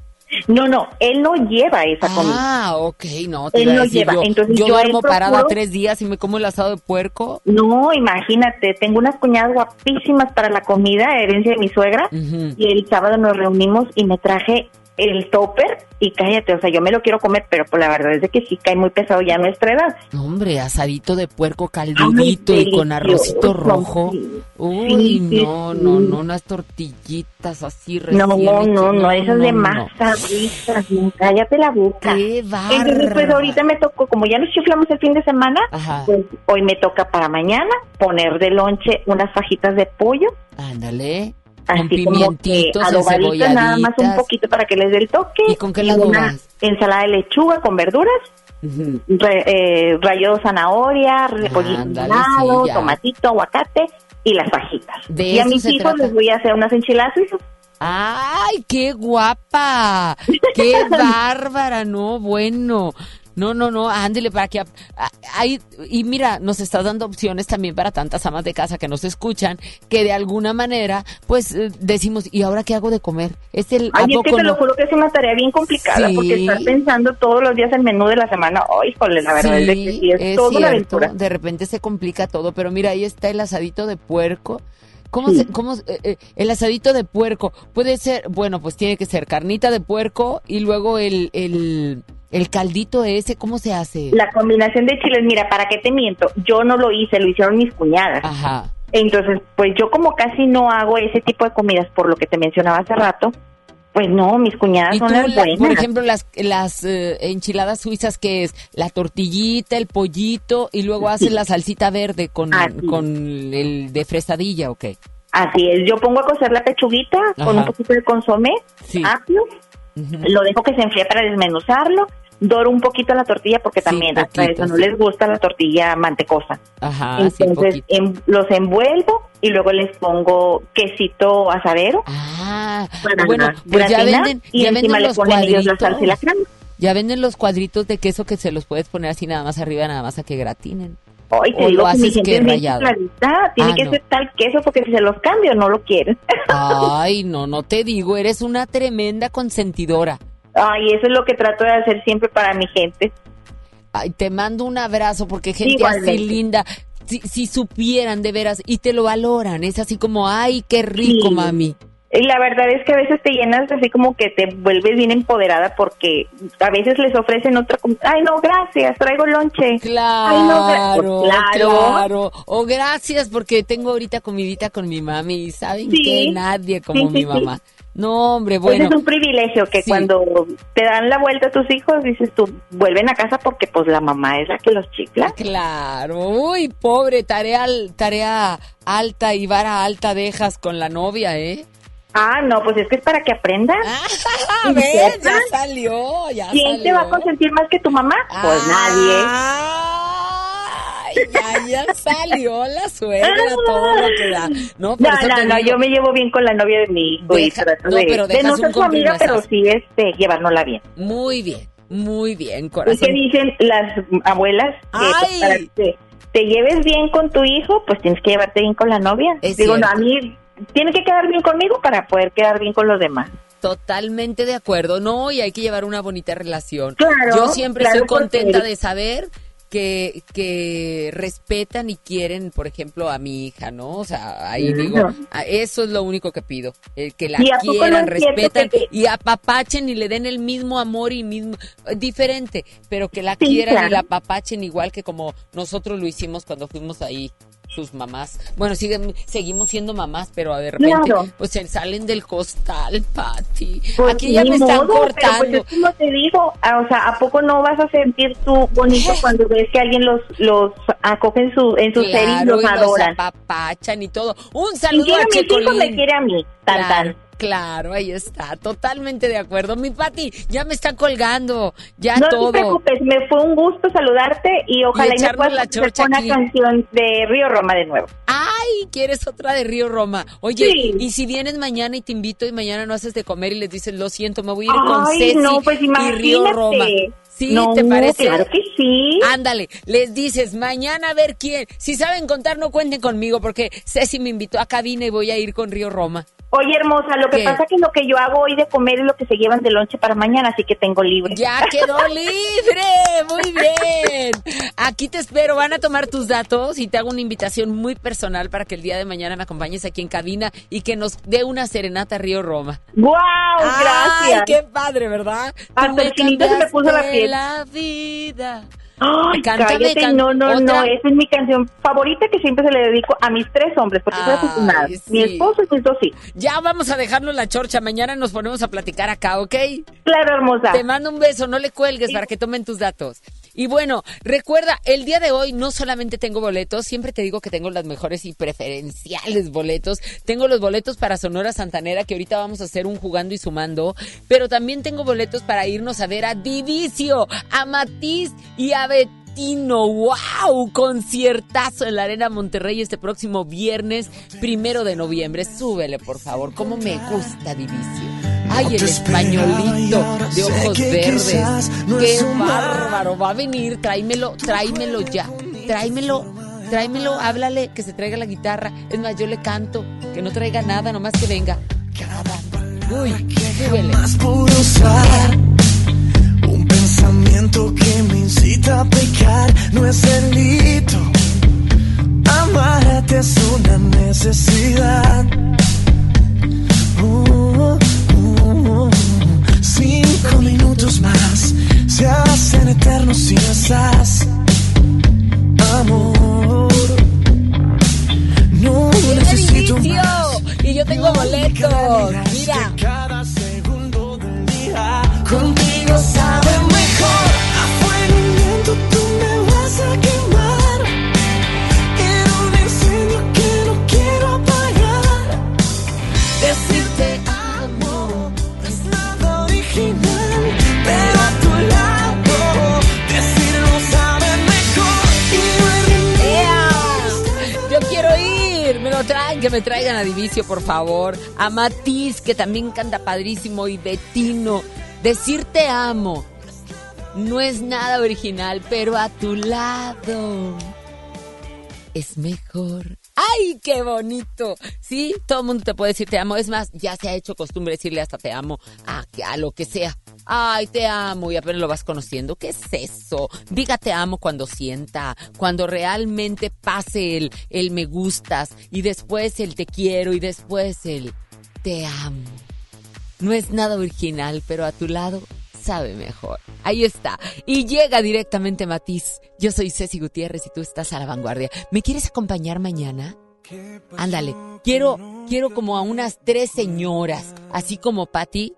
No, no, él no lleva esa comida. Ah, ok, no, te Él no decir, lleva, yo, entonces yo yo duermo parada tres días y me como el asado de puerco. No, imagínate, tengo unas cuñadas guapísimas para la comida, herencia de mi suegra, y el sábado nos reunimos y me traje el topper y cállate, o sea, yo me lo quiero comer, pero pues la verdad es de que sí cae muy pesado ya a nuestra edad. No, Hombre, asadito de puerco caldudito y con arrocito rojo. sí. Uy, Sí, no, sí. no, no, unas tortillitas así No, recién no, hechas. no, no, esas de no, no. masa ricas, no, cállate la boca. Qué Entonces, pues ahorita me tocó, como ya nos chiflamos el fin de semana, Ajá. pues hoy me toca para mañana poner de lonche unas fajitas de pollo. Ándale. Con Así como que pimientitos, adobaditas, nada más un poquito para que les dé el toque. ¿Y con qué la una ensalada de lechuga con verduras, re- eh, rallo de zanahoria, repollito salado, sí, tomatito, aguacate y las fajitas. De y a mis hijos trata. les voy a hacer unas enchiladas suizas. ¡Ay, qué guapa! ¡Qué bárbara! No, bueno. No, no, no, ándele para que... ahí- y mira, nos estás dando opciones también para tantas amas de casa que nos escuchan, que de alguna manera, pues, eh, decimos, ¿y ahora qué hago de comer? ¿Es el, ¿a Ay, es que te lo juro que es una tarea bien complicada Sí. porque estar pensando todos los días el menú de la semana. Ay, híjole, la verdad es de que sí, es, es toda una aventura. de repente se complica todo, pero mira, ahí está el asadito de puerco. ¿Cómo Sí. se, cómo, eh, eh, el asadito de puerco puede ser, bueno, pues tiene que ser carnita de puerco y luego el, el, el caldito ese, ¿cómo se hace? La combinación de chiles, mira, ¿para qué te miento? Yo no lo hice, lo hicieron mis cuñadas. Ajá. Entonces, pues yo como casi no hago ese tipo de comidas por lo que te mencionaba hace rato, pues no, mis cuñadas son las la- buenas. por ejemplo, las, las eh, enchiladas suizas, que es la tortillita, el pollito y luego haces la salsita verde con, con el de fresadilla, ¿ok? Así es, yo pongo a cocer la pechuguita con un poquito de consomé, apio, lo dejo que se enfríe para desmenuzarlo, doro un poquito la tortilla porque también hasta poquito, eso no les gusta la tortilla mantecosa. Ajá, Entonces em- los envuelvo y luego les pongo quesito asadero. Ah, bueno, pues ya gratinar, venden, y ya encima venden le ponen ellos la salsa y la crema. Ya venden los cuadritos de queso que se los puedes poner así nada más arriba, nada más a que gratinen. Ay, te o digo que mi gente es clarita, tiene Ah, que no. ser tal queso porque si se los cambio no lo quieren. Ay, no, no te digo, eres una tremenda consentidora. Ay, eso es lo que trato de hacer siempre para mi gente. Ay, te mando un abrazo porque gente Igualmente. así linda, si, si supieran de veras y te lo valoran, es así como, ay, qué rico, Sí. mami. Y la verdad es que a veces te llenas así como que te vuelves bien empoderada porque a veces les ofrecen otra ay no gracias traigo lonche Claro, no, pues, claro. claro. O gracias porque tengo ahorita comidita con mi mami y saben Sí. que nadie como Sí, mi sí. mamá. No, hombre, Pues bueno. es un privilegio que Sí. cuando te dan la vuelta a tus hijos dices tú vuelven a casa porque pues la mamá es la que los chifla Claro, uy, pobre, tarea, tarea alta y vara alta dejas con la novia, ¿eh? Ah no pues es que es para que aprendan A ver, ya salió, ya quién te va a consentir más que tu mamá pues nadie Ay, ya, ya salió la suegra, todo lo que da. No, no, no, te no, digo, yo me llevo bien con la novia de mi hijo y trato no, de, pero de no ser su amiga, pero sí este, llevárnosla bien. Muy bien, muy bien, ¿Y corazón. qué dicen las abuelas? Que pues, Ay. para que te lleves bien con tu hijo, pues tienes que llevarte bien con la novia. Es Digo, no, a mí tiene que quedar bien conmigo para poder quedar bien con los demás. Totalmente de acuerdo, no, y hay que llevar una bonita relación. Claro, Yo siempre claro, estoy contenta de saber que, que respetan y quieren, por ejemplo, a mi hija, ¿no? O sea, ahí digo, eso es lo único que pido, eh, que la ¿Y a poco no quieran, cierto respetan que- y apapachen y le den el mismo amor y mismo, diferente, pero que la Sí, quieran y la apapachen igual que como nosotros lo hicimos cuando fuimos ahí sus mamás. Bueno, siguen, seguimos siendo mamás, pero de repente Claro. pues se salen del costal, Pati. Pues Aquí ya me están modo, pero cortando. Pues es como te digo, ah, o sea, ¿a poco no vas a sentir tú bonito cuando ves que alguien los los acoge en su, en su ser y Claro, los y adoran? apapachan y todo. Un saludo a a Checolín. me quiere a mí, tan Claro, tan. Claro, ahí está, totalmente de acuerdo. Mi Pati, ya me está colgando, ya no todo. te preocupes, me fue un gusto saludarte y ojalá y, me echarnos puedas la hacer chorcha una aquí. canción de Río Roma de nuevo. Ay, ¿quieres otra de Río Roma? Oye, Sí. y si vienes mañana y te invito y mañana no haces de comer y les dices, lo siento, me voy a ir con Ceci no, pues y Río. Roma. ¿Sí? No, ¿Te parece? claro que sí. Ándale, les dices, mañana a ver quién. Si saben contar, no cuenten conmigo porque Ceci me invitó a cabina y voy a ir con Río Roma. Oye, hermosa, lo que ¿Qué? pasa que lo que yo hago hoy de comer es lo que se llevan de lonche para mañana, así que tengo libre. Ya quedó libre, muy bien. Aquí te espero, van a tomar tus datos y te hago una invitación muy personal para que el día de mañana me acompañes aquí en cabina y que nos dé una serenata a Río Roma. ¡Guau! Ay, gracias. qué padre, ¿verdad? Hasta el se me puso la piel. la vida. Ay, Cántame, cállate, can- no, no, no, esa es mi canción favorita que siempre se le dedico a mis tres hombres, porque soy afortunada. sí. Mi esposo y mis dos hijos. Ya vamos a dejarnos la chorcha, mañana nos ponemos a platicar acá, ¿ok? Claro, hermosa. Te mando un beso, no le cuelgues para que tomen tus datos. Y bueno, recuerda, el día de hoy no solamente tengo boletos, siempre te digo que tengo las mejores y preferenciales boletos. Tengo los boletos para Sonora Santanera, que ahorita vamos a hacer un jugando y sumando, pero también tengo boletos para irnos a ver a Divicio, a Matiz y a Betino. ¡Wow! Conciertazo en la Arena Monterrey este próximo viernes, primero de noviembre. Súbele, por favor. ¿Cómo me gusta Divicio? Ay, el españolito de ojos verdes. Qué bárbaro. Va a venir, tráemelo, tráemelo ya. Tráemelo, tráemelo, háblale, que se traiga la guitarra. Es más, yo le canto, que no traiga nada, nomás que venga. Uy, súbele. usar un pensamiento que me incita a pecar no es delito amarte es una necesidad uh. Cinco minutos más se hacen eternos si no estás amor no ¡Viene necesito más Y yo tengo boletos. Mira. cada segundo del día contigo sabe mejor. Que me traigan a Divicio, por favor. A Matiz, que también canta padrísimo, y Betino. Decir te amo no es nada original, pero a tu lado es mejor. ¡Ay, qué bonito! Sí, todo el mundo te puede decir te amo. Es más, ya se ha hecho costumbre decirle hasta te amo a, a lo que sea. Ay, te amo y apenas lo vas conociendo. ¿Qué es eso? Diga te amo cuando sienta, cuando realmente pase el, el me gustas y después el te quiero y después el te amo. No es nada original, pero a tu lado sabe mejor. Ahí está. Y llega directamente Matiz. Yo soy Ceci Gutiérrez y tú estás a la vanguardia. ¿Me quieres acompañar mañana? Ándale. Quiero, quiero como a unas tres señoras, así como Patty,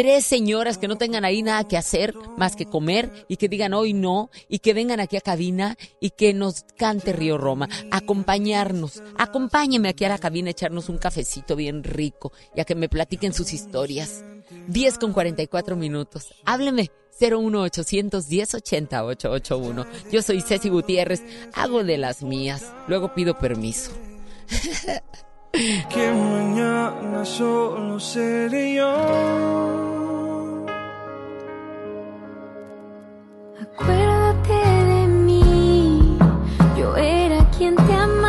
tres señoras que no tengan ahí nada que hacer más que comer y que digan hoy no y que vengan aquí a cabina y que nos cante Río Roma, acompañarnos. Acompáñeme aquí a la cabina, echarnos un cafecito bien rico y a que me platiquen sus historias. 10 con 44 minutos. Hábleme. 01810 80 881. Yo soy Ceci Gutiérrez, hago de las mías, luego pido permiso. que mañana solo seré yo. Acuérdate de mí, yo era quien te amaba,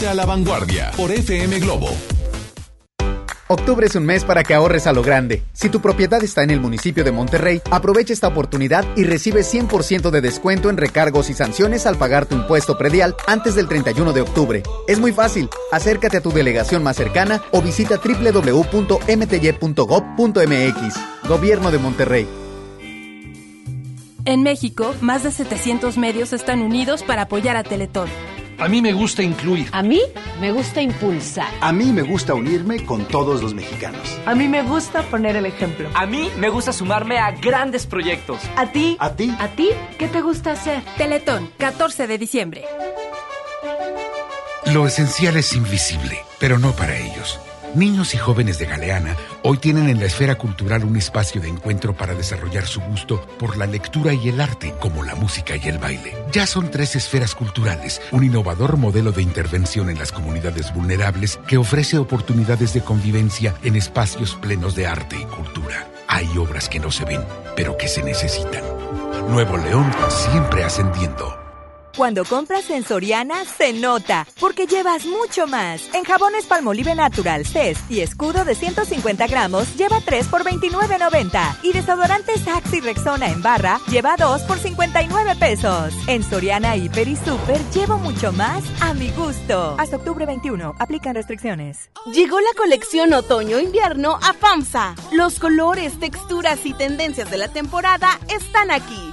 Ponte a la vanguardia por FM Globo. Octubre es un mes para que ahorres a lo grande. Si tu propiedad está en el municipio de Monterrey, aprovecha esta oportunidad y recibe 100% de descuento en recargos y sanciones al pagar tu impuesto predial antes del 31 de octubre. Es muy fácil. Acércate a tu delegación más cercana o visita www.mty.gov.mx. Gobierno de Monterrey. En México, más de 700 medios están unidos para apoyar a Teletón. A mí me gusta incluir. A mí me gusta impulsar. A mí me gusta unirme con todos los mexicanos. A mí me gusta poner el ejemplo. A mí me gusta sumarme a grandes proyectos. ¿A ti? ¿A ti? ¿A ti? ¿Qué te gusta hacer? Teletón, 14 de diciembre. Lo esencial es invisible, pero no para ellos. Niños y jóvenes de Galeana hoy tienen en la esfera cultural un espacio de encuentro para desarrollar su gusto por la lectura y el arte, como la música y el baile. Ya son tres esferas culturales, un innovador modelo de intervención en las comunidades vulnerables que ofrece oportunidades de convivencia en espacios plenos de arte y cultura. Hay obras que no se ven, pero que se necesitan. Nuevo León siempre ascendiendo. Cuando compras en Soriana, se nota, porque llevas mucho más. En jabones Palmolive Natural, Cest y escudo de 150 gramos, lleva 3 por 29.90. Y desodorantes Axe y Rexona en barra, lleva 2 por 59 pesos. En Soriana, Hiper y Super, llevo mucho más a mi gusto. Hasta octubre 21, aplican restricciones. Llegó la colección otoño-invierno a FAMSA. Los colores, texturas y tendencias de la temporada están aquí.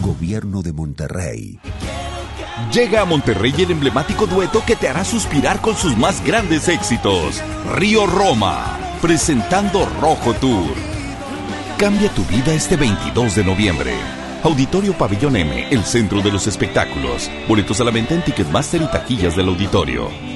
Gobierno de Monterrey. Llega a Monterrey el emblemático dueto que te hará suspirar con sus más grandes éxitos. Río Roma, presentando Rojo Tour. Cambia tu vida este 22 de noviembre. Auditorio Pabellón M, el centro de los espectáculos. Boletos a la venta en Ticketmaster y taquillas del auditorio.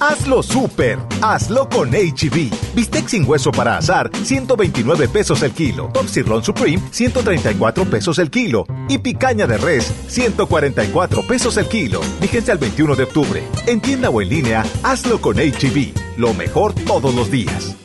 Hazlo súper, hazlo con HB. Bistec sin hueso para azar, 129 pesos el kilo. Top Sirloin Supreme, 134 pesos el kilo. Y picaña de res, 144 pesos el kilo. Vigencia al 21 de octubre. En tienda o en línea, hazlo con HB. Lo mejor todos los días.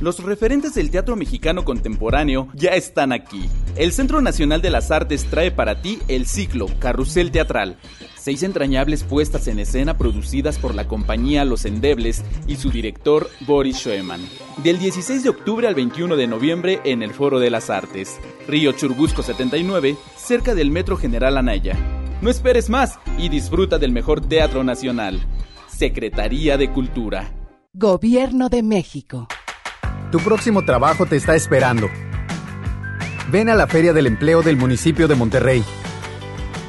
Los referentes del teatro mexicano contemporáneo ya están aquí. El Centro Nacional de las Artes trae para ti el ciclo Carrusel Teatral. Seis entrañables puestas en escena producidas por la compañía Los Endebles y su director Boris Schoeman. Del 16 de octubre al 21 de noviembre en el Foro de las Artes, Río Churubusco 79, cerca del Metro General Anaya. No esperes más y disfruta del mejor teatro nacional. Secretaría de Cultura. Gobierno de México. Tu próximo trabajo te está esperando. Ven a la Feria del Empleo del municipio de Monterrey.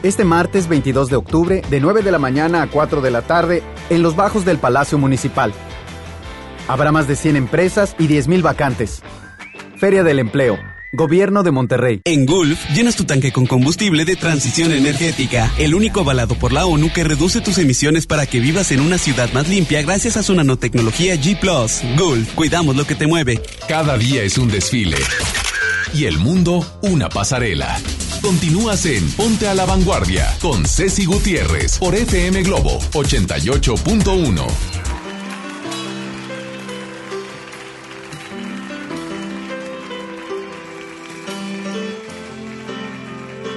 Este martes 22 de octubre, de 9 de la mañana a 4 de la tarde, en los bajos del Palacio Municipal. Habrá más de 100 empresas y 10.000 vacantes. Feria del Empleo. Gobierno de Monterrey. En Gulf, llenas tu tanque con combustible de transición energética, el único avalado por la ONU que reduce tus emisiones para que vivas en una ciudad más limpia gracias a su nanotecnología G ⁇ Gulf, cuidamos lo que te mueve. Cada día es un desfile. Y el mundo, una pasarela. Continúas en Ponte a la Vanguardia con Ceci Gutiérrez por FM Globo 88.1.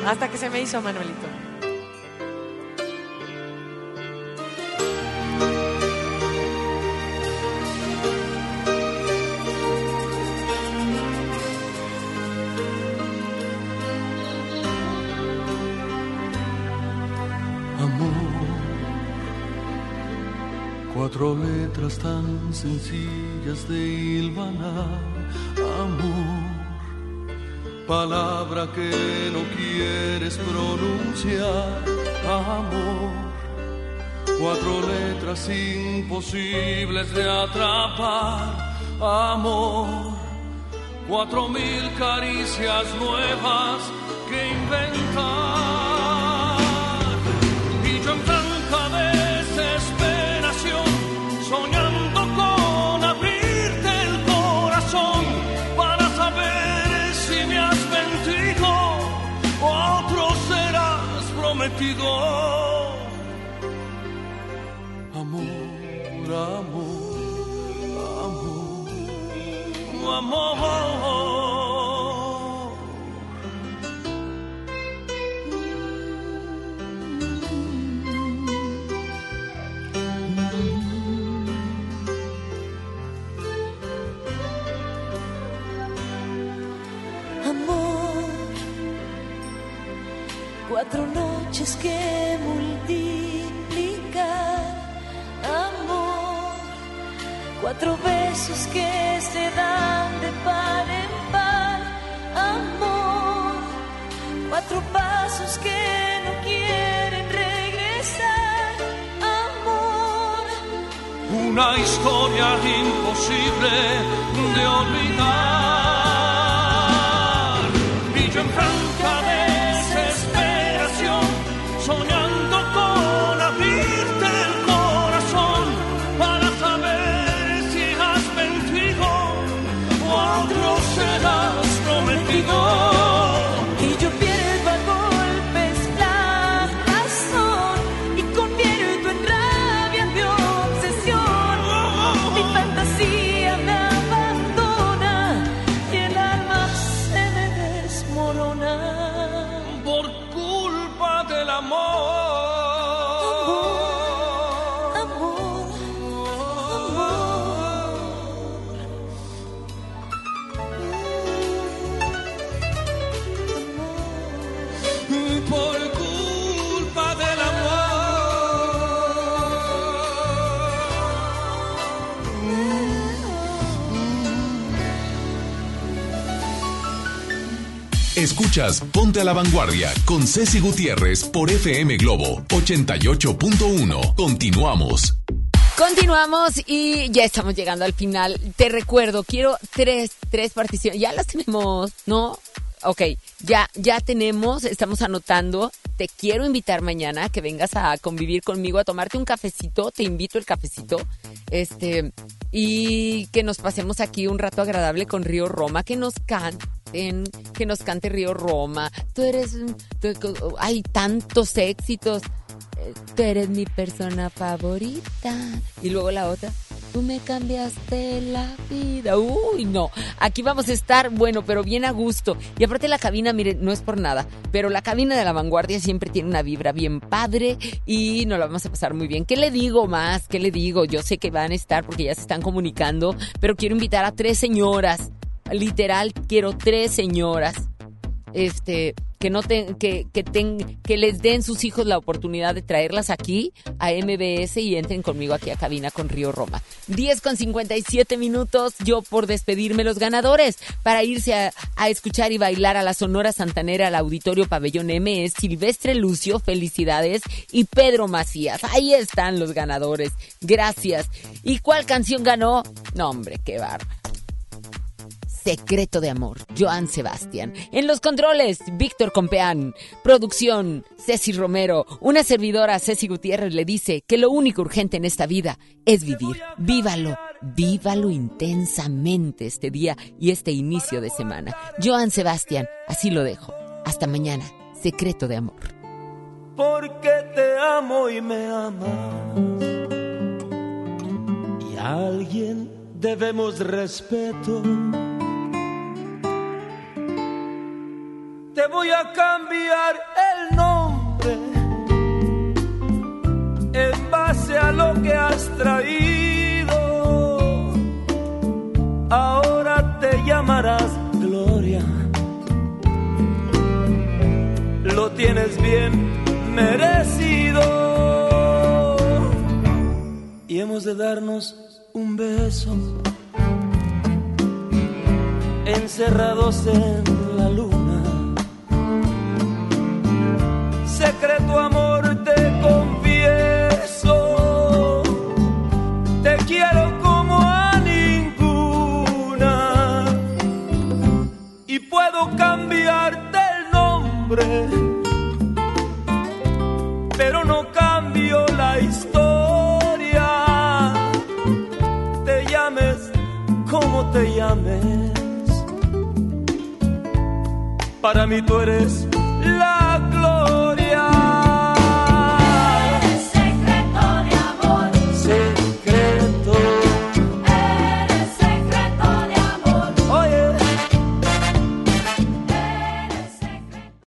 Hasta que se me hizo Manuelito. Cuatro letras tan sencillas de hilvanar, amor. Palabra que no quieres pronunciar, amor. Cuatro letras imposibles de atrapar, amor. Cuatro mil caricias nuevas que inventar. Prometido. Amor, amor, amor, amor. Amor, cuatro que multiplicar. Amor, cuatro besos que se dan de par en par. Amor, cuatro pasos que no quieren regresar. Amor, una historia imposible de olvidar. Y yo en Escuchas Ponte a la Vanguardia con Ceci Gutiérrez por FM Globo 88.1. Continuamos. Continuamos y ya estamos llegando al final. Te recuerdo, quiero tres, tres particiones. Ya las tenemos, ¿no? Ok, ya, ya tenemos, estamos anotando. Te quiero invitar mañana que vengas a convivir conmigo, a tomarte un cafecito. Te invito el cafecito. Este, y que nos pasemos aquí un rato agradable con Río Roma, que nos canten, que nos cante Río Roma. Tú eres, tú- hay tantos éxitos. Eh, Tú eres mi persona favorita. Y luego la otra. Tú me cambiaste la vida. Uy, no. Aquí vamos a estar, bueno, pero bien a gusto. Y aparte la cabina, miren, no es por nada, pero la cabina de la vanguardia siempre tiene una vibra bien padre y nos la vamos a pasar muy bien. ¿Qué le digo más? ¿Qué le digo? Yo sé que van a estar porque ya se están comunicando, pero quiero invitar a tres señoras. Literal, quiero tres señoras este que no que que, ten- que les den sus hijos la oportunidad de traerlas aquí a MBS y entren conmigo aquí a cabina con Río Roma. 10 con 57 minutos yo por despedirme los ganadores para irse a, a escuchar y bailar a la Sonora Santanera al Auditorio Pabellón M es Silvestre Lucio, felicidades y Pedro Macías. Ahí están los ganadores. Gracias. ¿Y cuál canción ganó? No, hombre, qué barba. Secreto de Amor, Joan Sebastián. En los controles, Víctor Compeán. Producción, Ceci Romero. Una servidora, Ceci Gutiérrez, le dice que lo único urgente en esta vida es vivir. Vívalo, vívalo intensamente este día y este inicio de semana. Joan Sebastián, así lo dejo. Hasta mañana, Secreto de Amor. porque te amo y me amas. Y a alguien debemos respeto. Te voy a cambiar el nombre en base a lo que has traído. Ahora te llamarás Gloria. Lo tienes bien merecido. Y hemos de darnos un beso. Encerrados en la luna. Secreto amor te confieso. Te quiero como a ninguna. Y puedo cambiarte el nombre. Pero no cambio la historia. Te llames como te llames. Para mí tú eres la